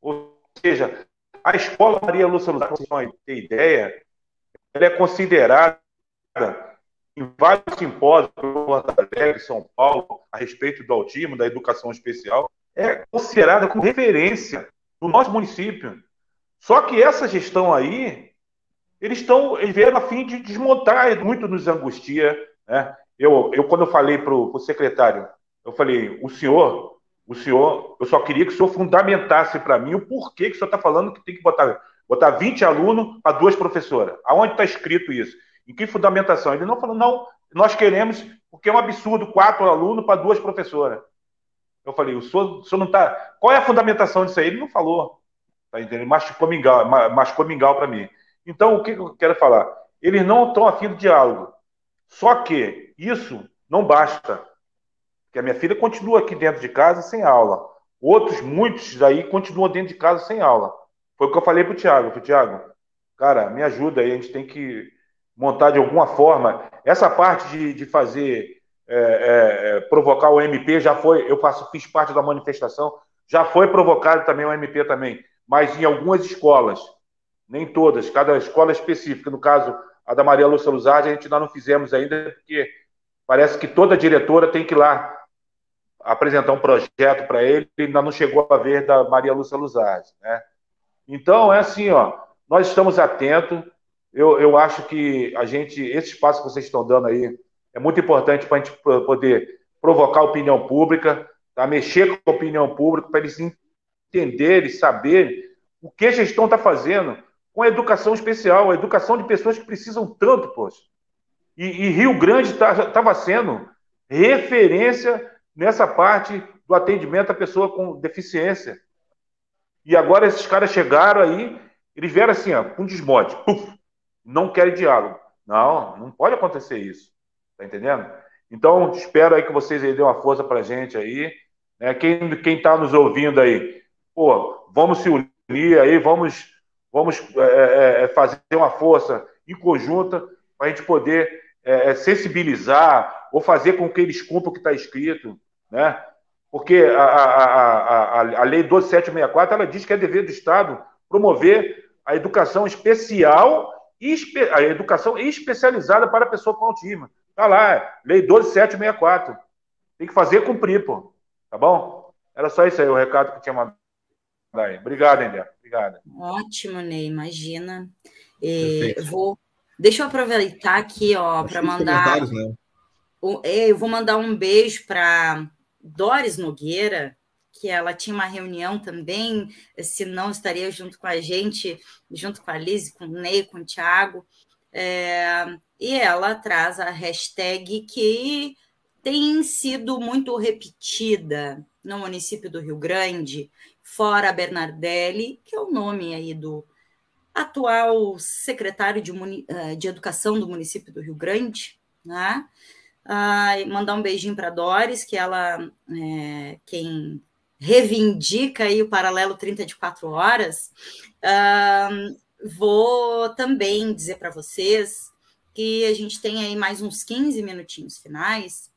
Ou seja, a escola Maria Lúcia Luzar, para ter ideia, ela é considerada em vários simpósios Porto Alegre, São Paulo, a respeito do autismo, da educação especial, é considerada como referência no nosso município. Só que essa gestão aí, eles estão, eles vieram a fim de desmontar, muito nos angustia, né? Eu, eu quando eu falei para o secretário, eu falei, o senhor, o senhor, eu só queria que o senhor fundamentasse para mim o porquê que o senhor está falando que tem que botar, botar 20 alunos para duas professoras. Aonde está escrito isso? Em que fundamentação? Ele não falou, não, nós queremos, porque é um absurdo, quatro alunos para duas professoras. Eu falei, o senhor, o senhor não está. Qual é a fundamentação disso aí? Ele não falou. Tá entendendo? Masticou mingau, masticou mingau para mim. Então, o que eu quero falar? Eles não estão afim do diálogo. Só que isso não basta. Porque a minha filha continua aqui dentro de casa sem aula. Outros, muitos daí, continuam dentro de casa sem aula. Foi o que eu falei para o Tiago. Tiago, cara, me ajuda aí, a gente tem que montar de alguma forma. Essa parte de, de fazer, é, é, é provocar o MP já foi, eu faço, fiz parte da manifestação, já foi provocado também o MP também, mas em algumas escolas, nem todas, cada escola específica. No caso, a da Maria Lúcia Luzardi, a gente ainda não fizemos ainda, porque parece que toda diretora tem que ir lá apresentar um projeto para ele, ainda não chegou a ver da Maria Lúcia Luzardi, né? Então, é assim, ó, nós estamos atentos, eu, eu acho que a gente, esse espaço que vocês estão dando aí, é muito importante para a gente poder provocar a opinião pública, tá? mexer com a opinião pública, para eles entenderem, saberem o que a gestão está fazendo com a educação especial, a educação de pessoas que precisam tanto, poxa. E, e Rio Grande estava tá, sendo referência nessa parte do atendimento à pessoa com deficiência. E agora esses caras chegaram aí, eles vieram assim, ó, com desmonte. Puf, não querem diálogo. Não, não pode acontecer isso. Tá entendendo? Então, espero aí que vocês aí dêem uma força pra gente aí. Né? Quem, quem tá nos ouvindo aí, pô, vamos se unir aí, vamos, vamos é, é, é fazer uma força em conjunta para a gente poder é, é, sensibilizar ou fazer com que eles cumpram o que está escrito, né? Porque a, a, a, a Lei 12764 ela diz que é dever do Estado promover a educação especial a educação especializada para a pessoa com autismo. Está lá, Lei 12764. Tem que fazer cumprir, pô. Tá bom? Era só isso aí, o recado que tinha mandado aí. Obrigado, Endé. Obrigado. Ótimo, Ney. Imagina. É, vou. Deixa eu aproveitar aqui, ó, para mandar. Né? É, eu vou mandar um beijo para Doris Nogueira, que ela tinha uma reunião também, se não estaria junto com a gente, junto com a Liz, com o Ney, com o Thiago. É, e ela traz a hashtag que tem sido muito repetida no município do Rio Grande, fora Bernardelli, que é o nome aí do atual secretário de, eh, de Educação do município do Rio Grande, né? Ah, mandar um beijinho para Doris, que ela é quem reivindica aí o paralelo 30 de 4 horas, uh, vou também dizer para vocês que a gente tem aí mais uns 15 minutinhos finais,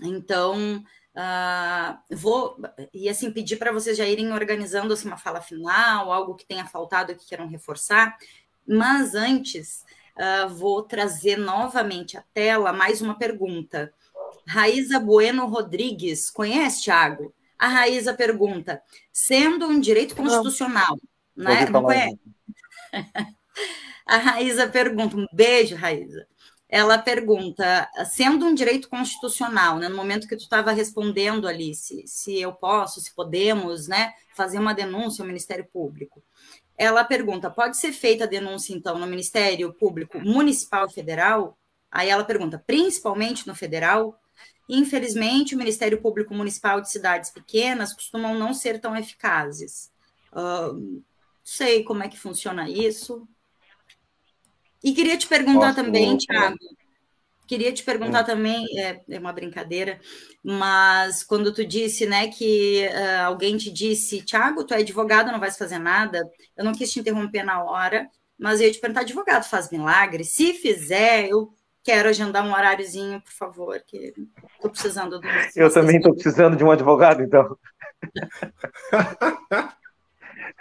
então uh, vou e assim pedir para vocês já irem organizando assim, uma fala final, algo que tenha faltado que queiram reforçar, mas antes uh, vou trazer novamente à tela mais uma pergunta Raíza Bueno Rodrigues, conhece, Thiago? A Raíza pergunta: sendo um direito constitucional, não, né? Não conhece? a Raíza pergunta, um beijo, Raíza. Ela pergunta, sendo um direito constitucional, né, no momento que tu estava respondendo ali, se, se eu posso, se podemos, né, fazer uma denúncia ao Ministério Público. Ela pergunta, pode ser feita a denúncia, então, no Ministério Público Municipal e Federal? Aí ela pergunta, principalmente no federal? Infelizmente, o Ministério Público Municipal de cidades pequenas costumam não ser tão eficazes. Uh, sei como é que funciona isso. E queria te perguntar Posso... também, Tiago, queria te perguntar hum. também, é, é, uma brincadeira, mas quando tu disse, né, que uh, alguém te disse, Tiago, tu é advogado, não vais fazer nada, eu não quis te interromper na hora, mas eu ia te perguntar, advogado faz milagre? Se fizer, eu quero agendar um horáriozinho, por favor, que estou precisando do. Eu também estou precisando de um advogado, então.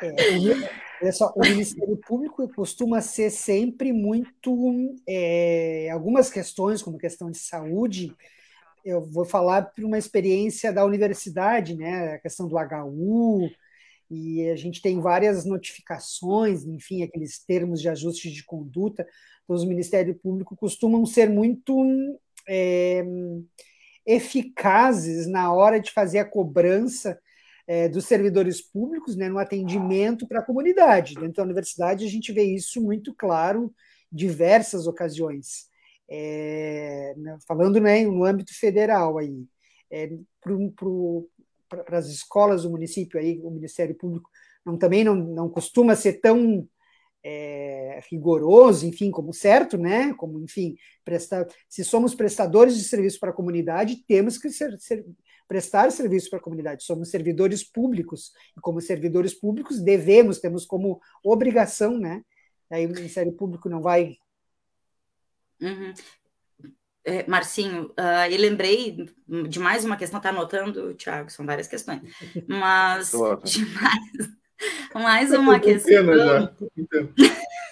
É, olha só, o Ministério Público costuma ser sempre muito. É, algumas questões, como questão de saúde, eu vou falar por uma experiência da universidade, né? A questão do HU, e a gente tem várias notificações, enfim, aqueles termos de ajuste de conduta dos Ministério Público costumam ser muito é, eficazes na hora de fazer a cobrança é, dos servidores públicos né, no atendimento para a comunidade. Dentro da universidade, a gente vê isso muito claro diversas ocasiões. É, falando né, no âmbito federal aí, é, para as escolas do município aí, o Ministério Público não, também não, não costuma ser tão é, rigoroso, enfim, como certo, né? Como, enfim, prestar, se somos prestadores de serviço para a comunidade, temos que ser, ser, prestar serviço para a comunidade. Somos servidores públicos, e como servidores públicos devemos, temos como obrigação, né? Aí o Ministério Público não vai. Uhum. É, Marcinho, uh, eu lembrei de mais uma questão, está anotando, Tiago, são várias questões, mas de mais, mais uma questão. Já.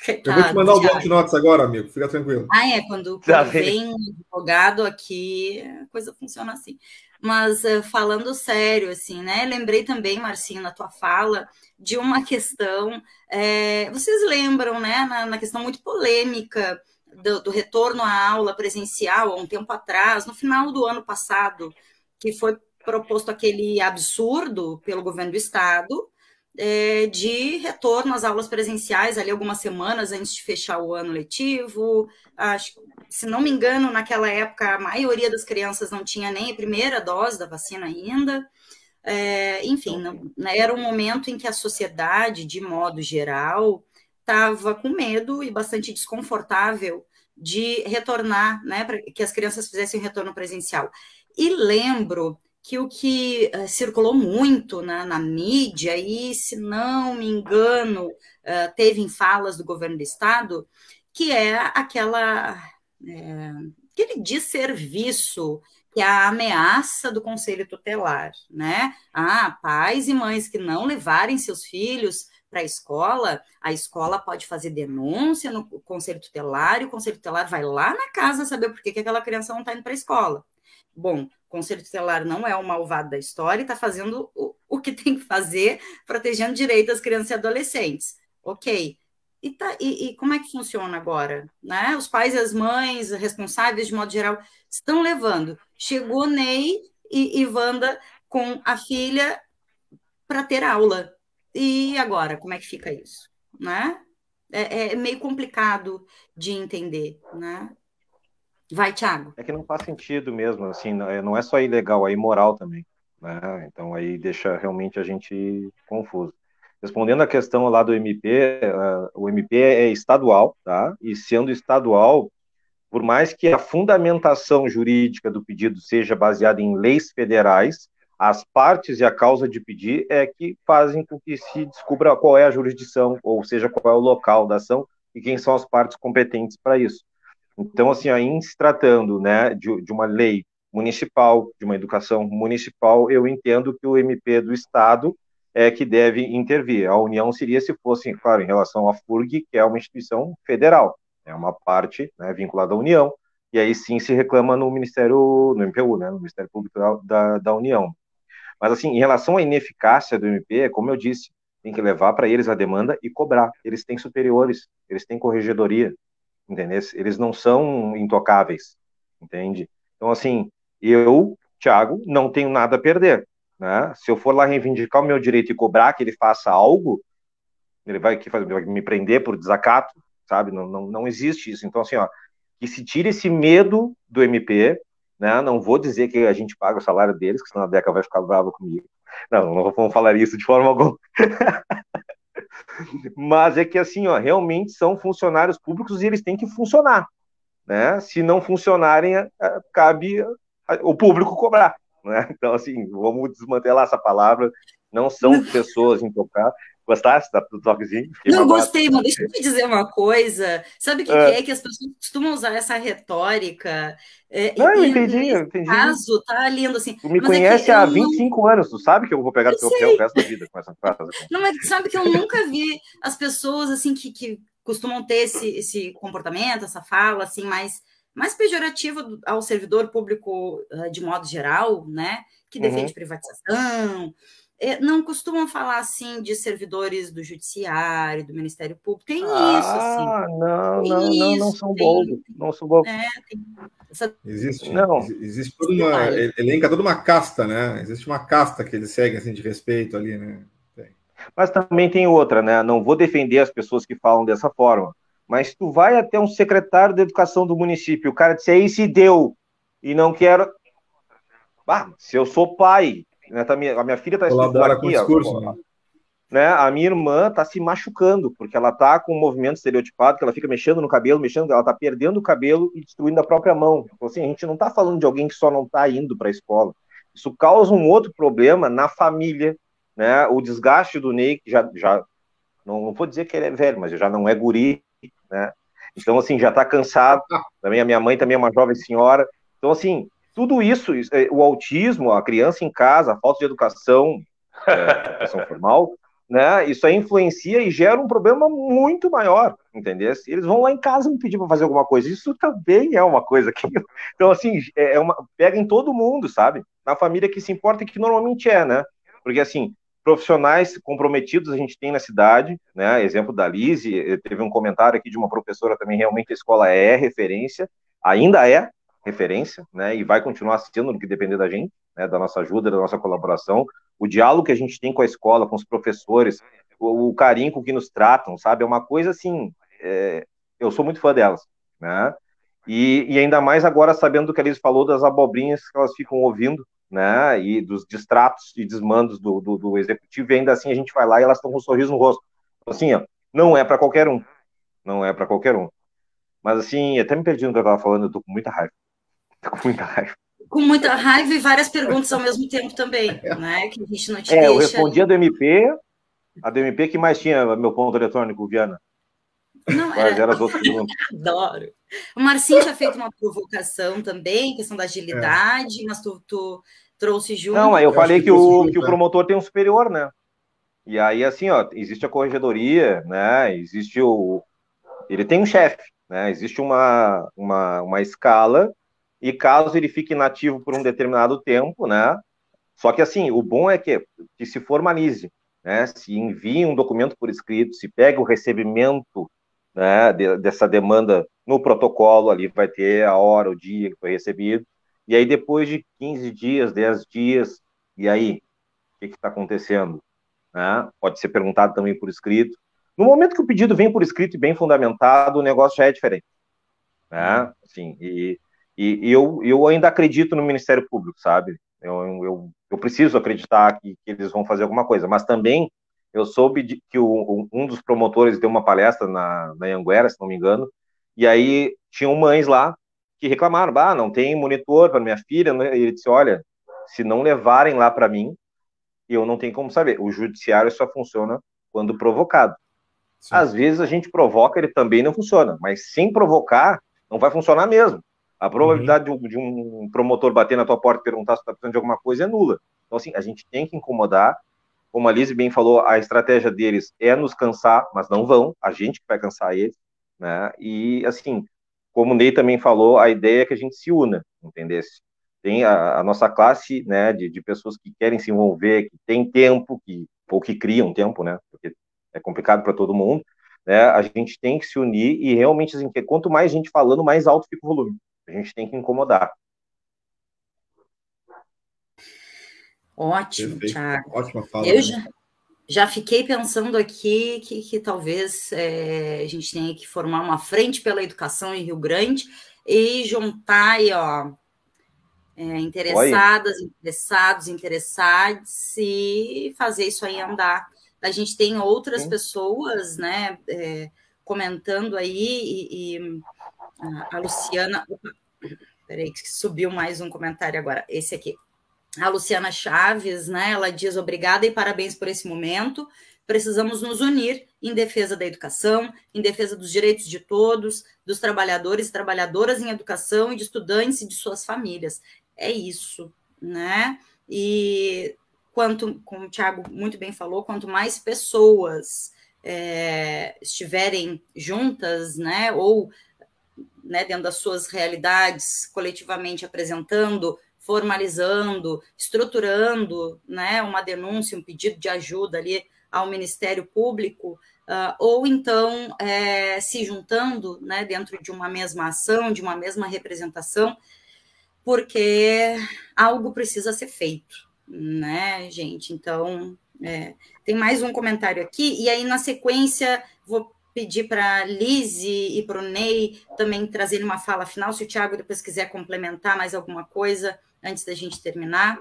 eu vou te mandar o bloco de notas agora, amigo, fica tranquilo. Ah, é, quando, quando vem advogado aqui, a coisa funciona assim. Mas uh, falando sério, assim, né? Lembrei também, Marcinho, na tua fala, de uma questão. É, vocês lembram, né? Na, na questão muito polêmica do, do, retorno à aula presencial há um tempo atrás, no final do ano passado, que foi proposto aquele absurdo pelo governo do estado é, de retorno às aulas presenciais ali algumas semanas antes de fechar o ano letivo. Acho, se não me engano, naquela época a maioria das crianças não tinha nem a primeira dose da vacina ainda. É, enfim, não, era um momento em que a sociedade, de modo geral, estava com medo e bastante desconfortável de retornar, né, para que as crianças fizessem retorno presencial. E lembro que o que uh, circulou muito na, na, mídia, e se não me engano, uh, teve em falas do governo do estado, que é aquela é, aquele desserviço que é a ameaça do conselho tutelar, né? Ah, pais e mães que não levarem seus filhos para a escola, a escola pode fazer denúncia no conselho tutelar e o conselho tutelar vai lá na casa saber por que, que aquela criança não está indo para a escola. Bom, o Conselho Tutelar não é o malvado da história está fazendo o, o que tem que fazer, protegendo direitos das crianças e adolescentes. Ok. E, tá, e, e, como é que funciona agora? Né? Os pais e as mães responsáveis, de modo geral, estão levando. Chegou Ney e, e Wanda com a filha para ter aula. E agora, como é que fica isso? Né? É, é meio complicado de entender. Né? Vai, Thiago. É que não faz sentido mesmo, assim, não é, é só ilegal, é imoral também. Né? Então aí deixa realmente a gente confuso. Respondendo à questão lá do MP, uh, o MP é estadual, tá? E sendo estadual, por mais que a fundamentação jurídica do pedido seja baseada em leis federais, as partes e a causa de pedir é que fazem com que se descubra qual é a jurisdição, ou seja, qual é o local da ação e quem são as partes competentes para isso. Então, assim, em se tratando né, de, de uma lei municipal, de uma educação municipal, eu entendo que o MP do Estado é que deve intervir. A União seria se fosse, claro, em relação à FURG, que é uma instituição federal, é uma parte né, vinculada à União, e aí sim se reclama no Ministério, no MPU, né, no Ministério Público da, da União. Mas, assim, em relação à ineficácia do MP, como eu disse, tem que levar para eles a demanda e cobrar. Eles têm superiores, eles têm corregedoria, entendeu? Eles não são intocáveis, entende? Então, assim, eu, Thiago, não tenho nada a perder. Né? Se eu for lá reivindicar o meu direito e cobrar que ele faça algo, ele vai, que vai me prender por desacato, sabe? Não, não, não existe isso. Então, assim, ó, que se tire esse medo do MP, né? Não vou dizer que a gente paga o salário deles, que senão a Deca vai ficar brava comigo. Não, não vou falar isso de forma alguma. Mas é que assim, ó, realmente são funcionários públicos e eles têm que funcionar, né? Se não funcionarem, é, cabe o público cobrar, né? Então assim, vamos desmantelar essa palavra. Não são pessoas intocáveis, Gostaste do toquezinho? Fiquei não, gostei, mas deixa eu te dizer uma coisa. Sabe o que é. que é? Que as pessoas costumam usar essa retórica. É, não, eu entendi, eu entendi. caso, tá lindo assim. Tu me é conhece é há 25 não... anos, tu sabe que eu vou pegar teu pé o resto da vida com essa frase. Não, mas sabe que eu nunca vi as pessoas assim que, que costumam ter esse, esse comportamento, essa fala assim, mais, mais pejorativa ao servidor público ah, de modo geral, né? Que defende uhum. privatização não costumam falar assim de servidores do judiciário, do Ministério Público. Tem ah, isso, assim. Não, tem não, isso, não, não são bobos. Não são bobos. É, essa... Existe, não. existe toda uma. Elenca toda uma casta, né? Existe uma casta que eles seguem assim, de respeito ali, né? Tem. Mas também tem outra, né? Não vou defender as pessoas que falam dessa forma. Mas tu vai até um secretário de educação do município, o cara disse aí se deu, e não quero. Ah, se eu sou pai né, tá, minha, a minha filha está estudando aqui, discurso, né? né? A minha irmã está se machucando, porque ela está com um movimento estereotipado, que ela fica mexendo no cabelo, mexendo, ela está perdendo o cabelo e destruindo a própria mão. Então, assim, a gente não está falando de alguém que só não está indo para a escola. Isso causa um outro problema na família, né? O desgaste do Ney, que já, já não, não vou dizer que ele é velho, mas já não é guri, né? Então, assim, já está cansado. Também a minha mãe também é uma jovem senhora. Então, assim, tudo isso, é, o autismo, a criança em casa, a falta de educação, é, educação formal, né? Isso aí influencia e gera um problema muito maior, entendeu? Eles vão lá em casa me pedir para fazer alguma coisa. Isso também é uma coisa que, então assim, é, é uma pega em todo mundo, sabe? Na família que se importa e que normalmente é, né? Porque assim, profissionais comprometidos a gente tem na cidade, né? Exemplo da Lise, eh, teve um comentário aqui de uma professora também, realmente a escola é referência, ainda é, referência, né, e vai continuar sendo no que depender da gente, né, da nossa ajuda, da nossa colaboração, o diálogo que a gente tem com a escola, com os professores, o, o carinho com que nos tratam, sabe, é uma coisa assim, é, eu sou muito fã delas, né, e, e, ainda mais agora sabendo do que eles falou das abobrinhas que elas ficam ouvindo, né, e dos distratos e desmandos do, do, do executivo, e ainda assim a gente vai lá e elas estão com um sorriso no rosto, assim, ó, não é para qualquer um, não é para qualquer um. Mas assim, até me perdi no que eu estava falando, eu tô com muita raiva. com muita raiva. Com muita raiva e várias perguntas ao mesmo tempo também, né? Que a gente não te é, deixa... eu respondi a do MP, a do MP que mais tinha meu ponto eletrônico, Viana. Não, era... era as outras Adoro. O Marcinho tinha feito uma provocação também, questão da agilidade, é. mas tu, tu, trouxe junto. Não, aí eu, eu falei que, que, o, junto, que o é. promotor tem um superior, né? E aí, assim, ó, existe a corregedoria, né? Existe o. Ele tem um chefe, né? Existe uma, uma, uma escala e caso ele fique inativo por um determinado tempo, né? Só que assim, o bom é que, que se formalize, né? Se envie um documento por escrito, se pegue o recebimento né, de, dessa demanda no protocolo, ali vai ter a hora, o dia que foi recebido, e aí depois de 15 dias, 10 dias, e aí, o que está acontecendo? Né? Pode ser perguntado também por escrito. No momento que o pedido vem por escrito e bem fundamentado, o negócio já é diferente. Né? Assim, e, e, e eu, eu ainda acredito no Ministério Público, sabe? Eu, eu, eu preciso acreditar que, que, eles vão fazer alguma coisa, mas também eu soube de, que o, um dos promotores deu uma palestra na, na Anguera, se não me engano, e aí tinham mães lá que reclamaram, ah, não tem monitor para minha filha, né? e ele disse, olha, se não levarem lá para mim, eu não tenho como saber. O judiciário só funciona quando provocado. Sim. Às vezes a gente provoca, ele também não funciona, mas sem provocar, não vai funcionar mesmo. A probabilidade uhum. de, um, de, um, promotor bater na tua porta e perguntar se está precisando de alguma coisa é nula. Então, assim, a gente tem que incomodar. Como a Liz bem falou, a estratégia deles é nos cansar, mas não vão, a gente que vai cansar eles, né? E, assim, como o Ney também falou, a ideia é que a gente se una, entendesse? Tem a, a nossa classe, né, de, de pessoas que querem se envolver, que tem tempo, que, ou que criam tempo, né, porque é complicado para todo mundo, né, a gente tem que se unir e realmente, assim, quanto mais gente falando, mais alto fica o volume. A gente tem que incomodar. Ótimo, Thiago. Ótima fala. Eu né? já, já fiquei pensando aqui que, que talvez é, a gente tenha que formar uma frente pela educação em Rio Grande e juntar aí, ó, é, interessadas, Oi. interessados, interessados e fazer isso aí andar. A gente tem outras Sim. pessoas, né, é, comentando aí e, e a Luciana, peraí que subiu mais um comentário agora, esse aqui a Luciana Chaves, né? Ela diz obrigada e parabéns por esse momento. Precisamos nos unir em defesa da educação, em defesa dos direitos de todos, dos trabalhadores e trabalhadoras em educação e de estudantes e de suas famílias. É isso, né? E quanto, como o Tiago muito bem falou, quanto mais pessoas é, estiverem juntas, né? Ou né, dentro das suas realidades, coletivamente apresentando formalizando, estruturando né, uma denúncia, um pedido de ajuda ali ao Ministério Público, uh, ou então é, se juntando né, dentro de uma mesma ação, de uma mesma representação, porque algo precisa ser feito, né, gente? Então, é, tem mais um comentário aqui, e aí na sequência vou pedir para a Lise e para o Ney também trazerem uma fala final, se o Tiago depois quiser complementar mais alguma coisa, antes da gente terminar.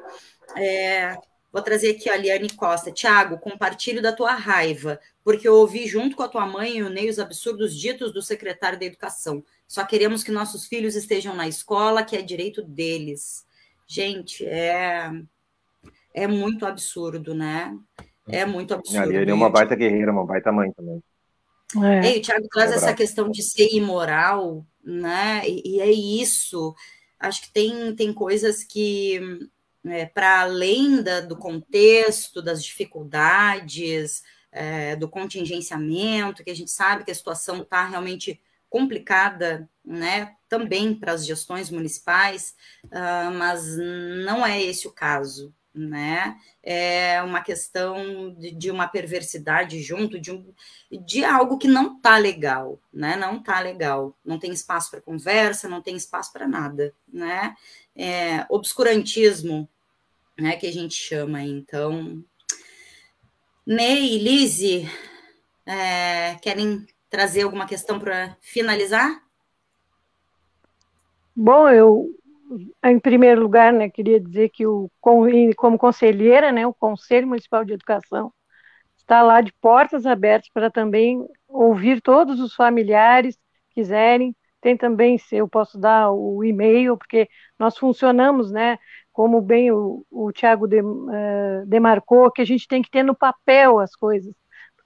É, vou trazer aqui a Liane Costa. Tiago, compartilho da tua raiva, porque eu ouvi junto com a tua mãe e o Ney os absurdos ditos do secretário da Educação. Só queremos que nossos filhos estejam na escola, que é direito deles. Gente, é, é muito absurdo, né? É muito absurdo. A Liane é uma baita guerreira, uma baita mãe também. É. E o Tiago traz é essa questão de ser imoral, né? E, e é isso acho que tem, tem coisas que, é, para além da, do contexto, das dificuldades, é, do contingenciamento, que a gente sabe que a situação está realmente complicada, né, também para as gestões municipais, uh, mas não é esse o caso, né? É uma questão de, de uma perversidade junto de, um, de algo que não tá legal, né? Não tá legal. Não tem espaço para conversa, não tem espaço para nada, né? É, obscurantismo, né? Que a gente chama. Então, Ney, Lise, é, querem trazer alguma questão para finalizar? Bom, eu em primeiro lugar, né, queria dizer que o, como conselheira, né, o Conselho Municipal de Educação está lá de portas abertas para também ouvir todos os familiares que quiserem. Tem também, se eu posso dar o e-mail, porque nós funcionamos, né, como bem o, o Tiago de, uh, demarcou, que a gente tem que ter no papel as coisas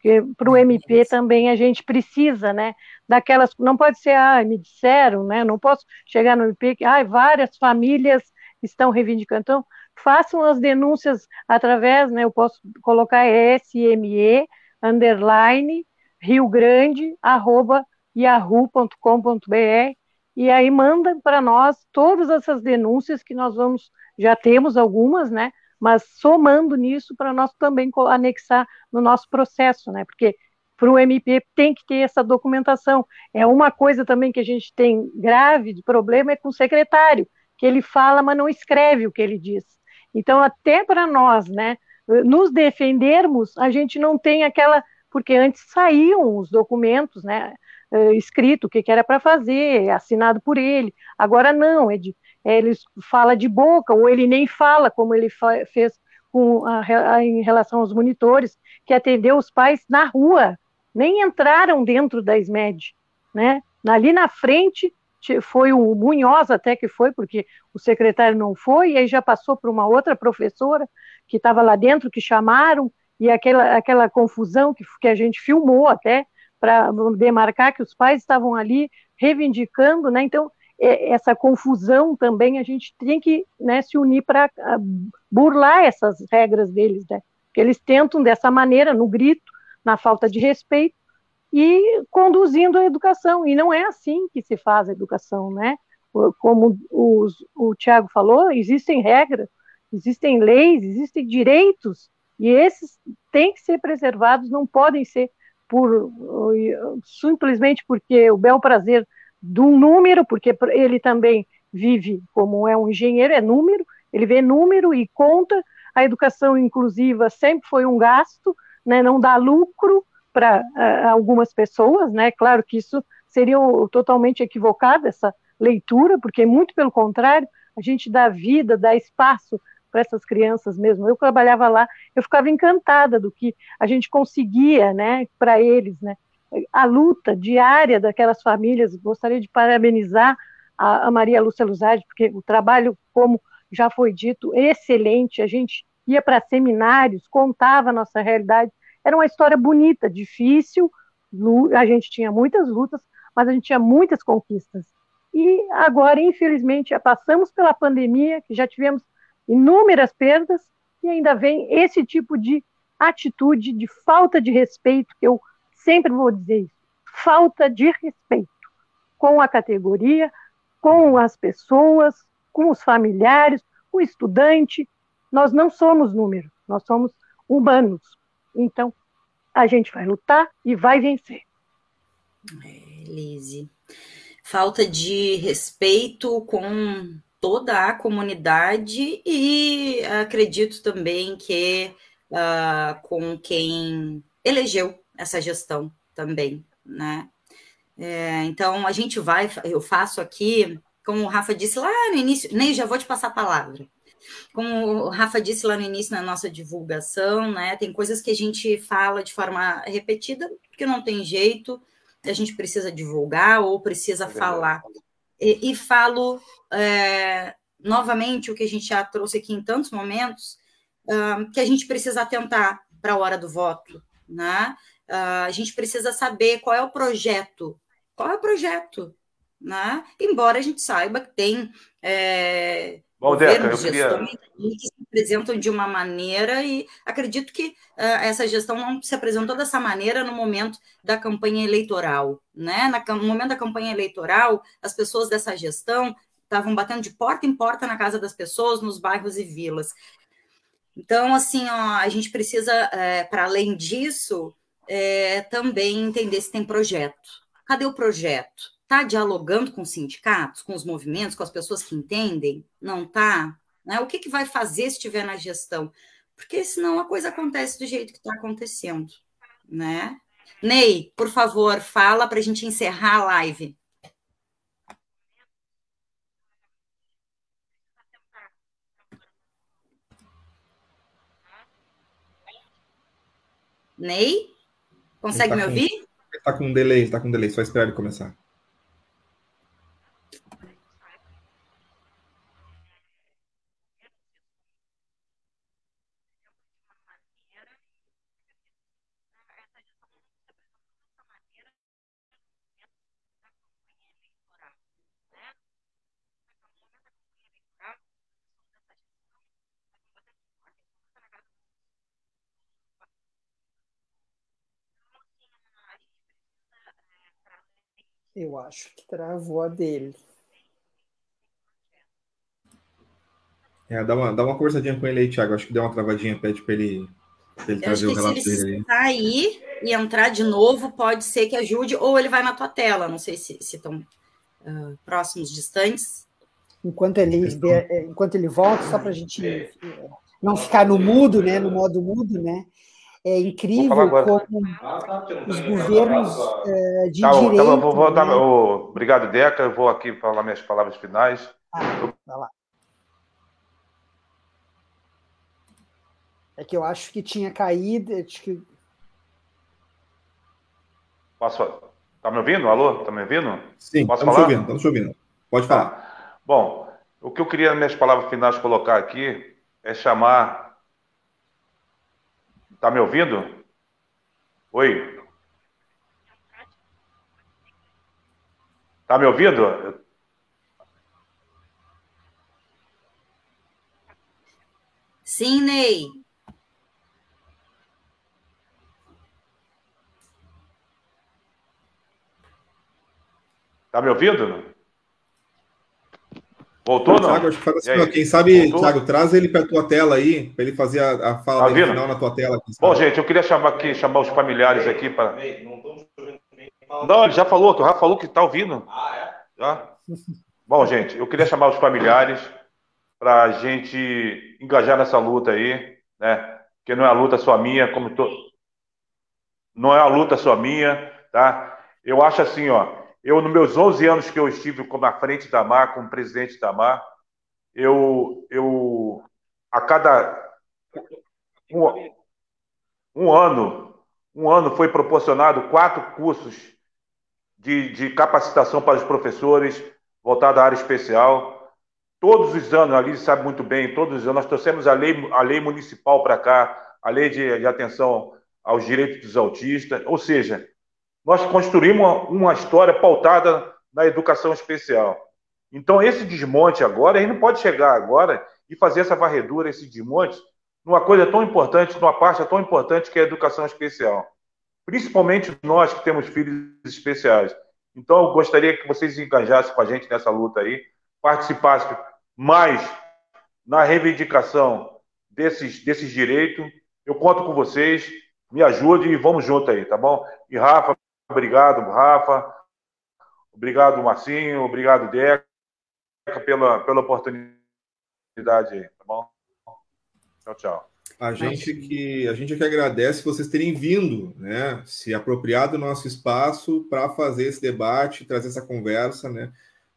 porque para o MP também a gente precisa, né, daquelas, não pode ser, ah, me disseram, né, não posso chegar no MP que, ah, várias famílias estão reivindicando, então, façam as denúncias através, né, eu posso colocar SME, underline, Rio Grande, arroba, yahoo.com.br, e aí manda para nós todas essas denúncias que nós vamos, já temos algumas, né, mas somando nisso para nós também anexar no nosso processo, né? Porque para o MP tem que ter essa documentação. É uma coisa também que a gente tem grave de problema é com o secretário, que ele fala, mas não escreve o que ele diz. Então, até para nós, né, nos defendermos, a gente não tem aquela. Porque antes saíam os documentos, né, eh, escrito o que, era para fazer, assinado por ele. Agora não, é de ele fala de boca, ou ele nem fala, como ele fez com a, a, em relação aos monitores, que atendeu os pais na rua, nem entraram dentro da SMED, né? Ali na frente foi o Munhoz até que foi, porque o secretário não foi, e aí já passou para uma outra professora que estava lá dentro, que chamaram, e aquela, aquela confusão que, que a gente filmou até, para demarcar que os pais estavam ali reivindicando, né? Então, essa confusão também, a gente tem que né, se unir para ah, burlar essas regras deles, né? Porque eles tentam dessa maneira, no grito, na falta de respeito, e conduzindo a educação. E não é assim que se faz a educação, né? Como os, o Tiago falou, existem regras, existem leis, existem direitos, e esses têm que ser preservados, não podem ser por simplesmente porque o bel prazer de um número, porque ele também vive como é um engenheiro, é número, ele vê número e conta. A educação inclusiva sempre foi um gasto, né, não dá lucro para uh, algumas pessoas, né? Claro que isso seria totalmente equivocado essa leitura, porque muito pelo contrário, a gente dá vida, dá espaço para essas crianças mesmo. Eu trabalhava lá, eu ficava encantada do que a gente conseguia, né, para eles, né? A luta diária daquelas famílias. Gostaria de parabenizar a, a Maria Lúcia Luzardi, porque o trabalho, como já foi dito, excelente. A gente ia para seminários, contava a nossa realidade. Era uma história bonita, difícil. A gente tinha muitas lutas, mas a gente tinha muitas conquistas. E agora, infelizmente, passamos pela pandemia, que já tivemos inúmeras perdas, e ainda vem esse tipo de atitude de falta de respeito, que eu sempre vou dizer isso, falta de respeito com a categoria, com as pessoas, com os familiares, com o estudante. Nós não somos números, nós somos humanos. Então, a gente vai lutar e vai vencer. É, Lise. Falta de respeito com toda a comunidade e acredito também que uh, com quem elegeu essa gestão também, né? É, então a gente vai, eu faço aqui, como o Rafa disse lá no início, nem já vou te passar a palavra. Como o Rafa disse lá no início na nossa divulgação, né? Tem coisas que a gente fala de forma repetida, que não tem jeito, a gente precisa divulgar ou precisa é falar. E, e falo é, novamente o que a gente já trouxe aqui em tantos momentos, uh, que a gente precisa atentar para a hora do voto, né? Uh, a gente precisa saber qual é o projeto, qual é o projeto, né? Embora a gente saiba que tem é, Bom, Deca, eu queria... que se apresentam de uma maneira e acredito que uh, essa gestão não se apresentou dessa maneira no momento da campanha eleitoral, né? Na, no momento da campanha eleitoral, as pessoas dessa gestão estavam batendo de porta em porta na casa das pessoas, nos bairros e vilas. Então, assim, ó, a gente precisa, é, para além disso, é, também entender se tem projeto. Cadê o projeto? Está dialogando com os sindicatos, com os movimentos, com as pessoas que entendem? Não está? Né? O que, que vai fazer se estiver na gestão? Porque senão a coisa acontece do jeito que está acontecendo. Né? Ney, por favor, fala para a gente encerrar a live. Ney? Consegue tá me ouvir? Com, está com um delay, está com um delay, só esperar ele começar. Eu acho que travou a dele. É, dá uma, dá uma conversadinha com ele aí, Thiago. Acho que deu uma travadinha, pede para ele, pra ele trazer o relato se dele aí. sair e entrar de novo, pode ser que ajude, ou ele vai na tua tela. Não sei se estão uh, próximos, distantes. Enquanto ele, é, enquanto ele volta, só para a gente não ficar no mudo, né? No modo mudo, né? É incrível como os governos uh, de tá, direito... Então, vou, vou dar, oh, obrigado, Deca. Eu vou aqui falar minhas palavras finais. Ah, vai lá. É que eu acho que tinha caído. Acho que... Posso? Tá me ouvindo? Alô? Tá me ouvindo? Sim, Posso estamos falar? ouvindo, estamos ouvindo. Pode falar. Tá. Bom, o que eu queria, minhas palavras finais, colocar aqui é chamar Tá me ouvindo? Oi. Tá me ouvindo? Sim, Ney. Tá me ouvindo? Voltou, não? Thiago, acho que assim, quem sabe, Voltou? Thiago, traz ele para a tua tela aí, para ele fazer a, a fala tá final na tua tela. Bom, gente, eu queria chamar aqui, chamar os familiares aqui para. Não, ele já falou, o Rafa falou que está ouvindo. Ah, é? Já? Bom, gente, eu queria chamar os familiares para a gente engajar nessa luta aí, né? Que não é a luta só minha, como to... não é a luta só minha, tá? Eu acho assim, ó, eu, nos meus 11 anos que eu estive como à frente da MAR, como presidente da MAR, eu, eu a cada um, um ano, um ano foi proporcionado quatro cursos de, de capacitação para os professores voltado à área especial. Todos os anos, a Liz sabe muito bem, todos os anos nós trouxemos a lei, a lei municipal para cá, a lei de, de atenção aos direitos dos autistas, ou seja, nós construímos uma, uma história pautada na educação especial. Então, esse desmonte agora, a gente não pode chegar agora e fazer essa varredura, esse desmonte, numa coisa tão importante, numa parte tão importante que é a educação especial. Principalmente nós que temos filhos especiais. Então, eu gostaria que vocês engajassem com a gente nessa luta aí, participassem mais na reivindicação desses, desses direitos. Eu conto com vocês, me ajude e vamos junto aí, tá bom? E Rafa, Obrigado, Rafa. Obrigado, Marcinho. Obrigado, Deca, pela, pela oportunidade tá bom? Tchau, tchau. A gente que a gente que agradece vocês terem vindo, né? Se apropriado do nosso espaço para fazer esse debate, trazer essa conversa, né?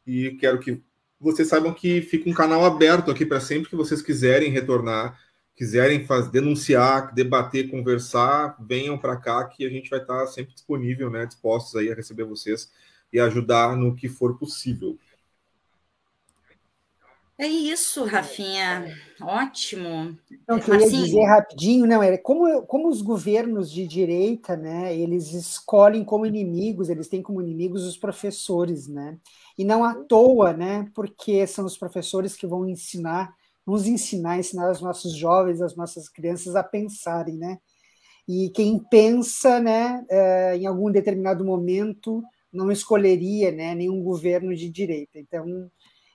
E quero que vocês saibam que fica um canal aberto aqui para sempre que vocês quiserem retornar quiserem fazer, denunciar, debater, conversar, venham para cá que a gente vai estar sempre disponível, né, dispostos aí a receber vocês e ajudar no que for possível. É isso, Rafinha. Ótimo. Não, que eu ia dizer rapidinho, não, é como, como os governos de direita, né, eles escolhem como inimigos, eles têm como inimigos os professores, né? E não à toa, né? Porque são os professores que vão ensinar nos ensinar, ensinar os nossos jovens, as nossas crianças a pensarem, né? E quem pensa, né, é, em algum determinado momento, não escolheria, né, nenhum governo de direita. Então,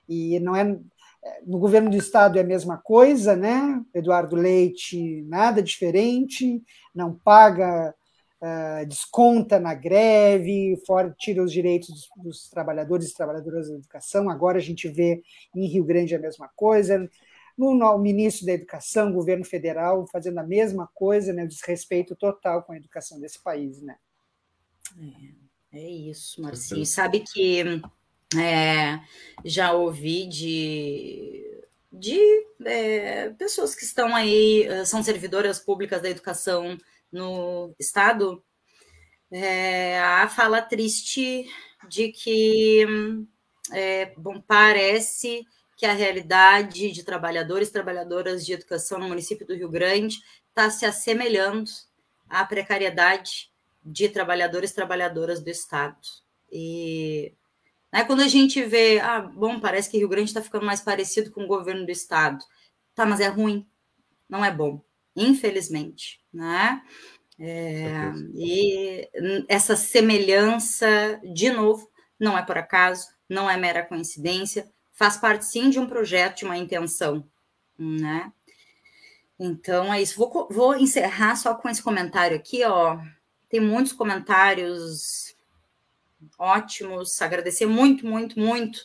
e não é no governo do estado é a mesma coisa, né? Eduardo Leite, nada diferente, não paga, uh, desconta na greve, fora, tira os direitos dos, dos trabalhadores e trabalhadoras da educação. Agora a gente vê em Rio Grande a mesma coisa no, ministro da Educação, governo federal, fazendo a mesma coisa, né, o desrespeito total com a educação desse país, né? É, é isso, Marcinho. Sabe que é, já ouvi de, de é, pessoas que estão aí, eh, são servidoras públicas da educação no Estado, é, a fala triste de que, é, bom, parece que a realidade de trabalhadores e trabalhadoras de educação no município do Rio Grande está se assemelhando à precariedade de trabalhadores e trabalhadoras do Estado. E né, quando a gente vê, ah, bom, parece que Rio Grande está ficando mais parecido com o governo do Estado. Tá, mas é ruim, não é bom, infelizmente, né? É, e essa semelhança, de novo, não é por acaso, não é mera coincidência, faz parte sim de um projeto, de uma intenção, né? Então é isso. Vou, vou encerrar só com esse comentário aqui, ó. Tem muitos comentários ótimos. Agradecer muito, muito, muito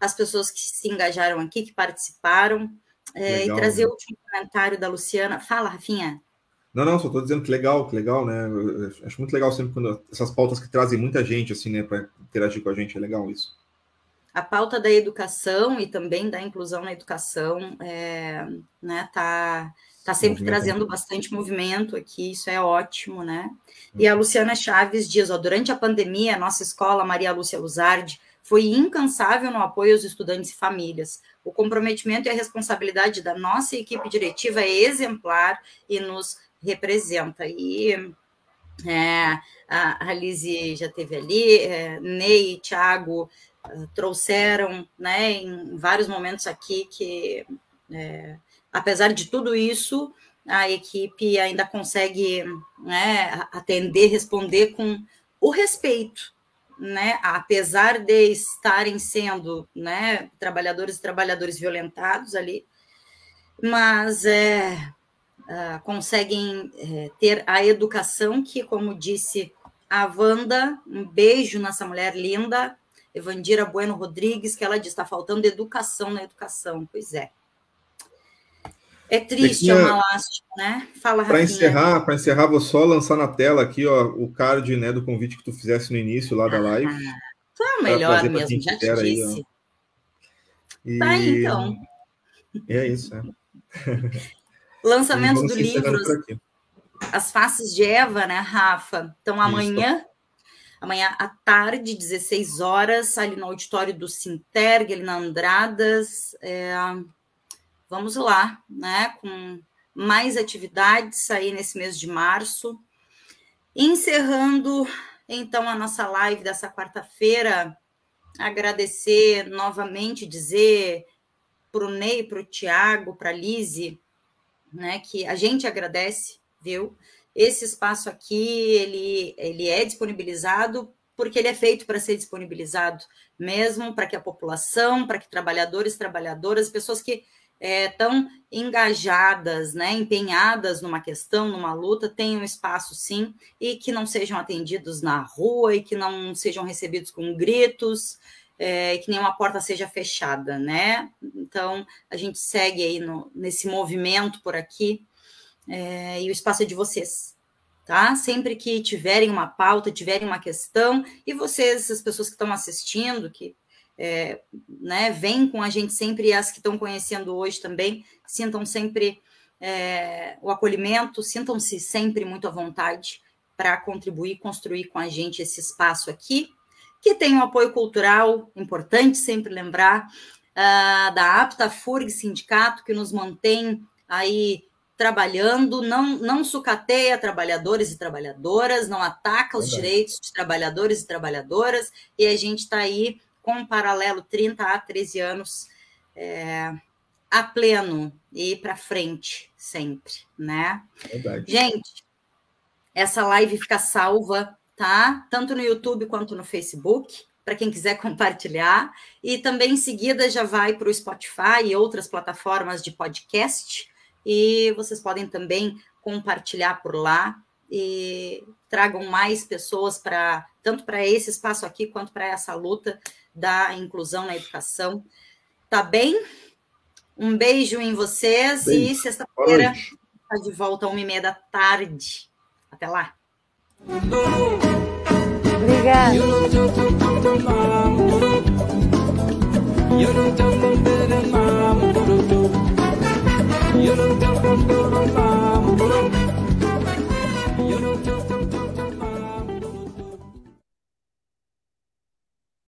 as pessoas que se engajaram aqui, que participaram. É, e trazer né? o último comentário da Luciana. Fala, Rafinha. Não, não, só estou dizendo que legal, que legal, né? Eu acho muito legal sempre quando essas pautas que trazem muita gente, assim, né, para interagir com a gente, é legal isso a pauta da educação e também da inclusão na educação é, né, tá, tá sempre movimento. trazendo bastante movimento aqui, isso é ótimo, né? E a uhum. Luciana Chaves diz, ó, durante a pandemia, a nossa escola, Maria Lúcia Luzardi, foi incansável no apoio aos estudantes e famílias. O comprometimento e a responsabilidade da nossa equipe diretiva é exemplar e nos representa. E é, a, a Lise já teve ali, é, Ney, Thiago, trouxeram né, em vários momentos aqui que, é, apesar de tudo isso, a equipe ainda consegue né, atender, responder com o respeito né, apesar de estarem sendo, né, trabalhadores e trabalhadores violentados ali, mas é, uh, conseguem é, ter a educação que, como disse a Wanda, um beijo nessa mulher linda, Evandira Bueno Rodrigues, que ela diz, está faltando educação na educação. Pois é. É triste, é uma lástima, né? Fala, Para encerrar, para encerrar, vou só lançar na tela aqui ó, o card né, do convite que tu fizesse no início lá da live. Ah, tá melhor mesmo, já te disse. Aí, e... Tá aí, então. É isso, é. Lançamento do livro As Faces de Eva, né, Rafa? Então, amanhã, isso. Amanhã à tarde, 16 horas, ali no auditório do Sinterg, ali na Andradas. É vamos lá, né, com mais atividades aí nesse mês de março. Encerrando, então, a nossa live dessa quarta-feira, agradecer novamente, dizer para o Ney, para o Tiago, para a Lise, né, que a gente agradece, viu? Esse espaço aqui, ele, ele é disponibilizado porque ele é feito para ser disponibilizado mesmo, para que a população, para que trabalhadores, trabalhadoras, pessoas que é, tão engajadas, né, empenhadas numa questão, numa luta, tenham espaço sim, e que não sejam atendidos na rua e que não sejam recebidos com gritos, é, que nenhuma porta seja fechada, né? Então, a gente segue aí no, nesse movimento por aqui, é, e o espaço é de vocês, tá? Sempre que tiverem uma pauta, tiverem uma questão, e vocês, as pessoas que estão assistindo, que é, né, vem com a gente sempre, e as que estão conhecendo hoje também, sintam sempre é, o acolhimento, sintam-se sempre muito à vontade para contribuir, construir com a gente esse espaço aqui, que tem um apoio cultural importante, sempre lembrar, uh, da APTA FURG Sindicato, que nos mantém aí trabalhando, não, não sucateia trabalhadores e trabalhadoras, não ataca os direitos de trabalhadores e trabalhadoras, e a gente está aí com um paralelo 30 a 13 anos é, a pleno e para frente sempre, né? Verdade. Gente, essa live fica salva, tá? Tanto no YouTube quanto no Facebook, para quem quiser compartilhar. E também em seguida já vai para o Spotify e outras plataformas de podcast. E vocês podem também compartilhar por lá e tragam mais pessoas para tanto para esse espaço aqui quanto para essa luta da inclusão na educação. Tá bem? Um beijo em vocês beijo. e sexta-feira está de volta às uma e meia da tarde. Até lá. Obrigada. You don't tell from the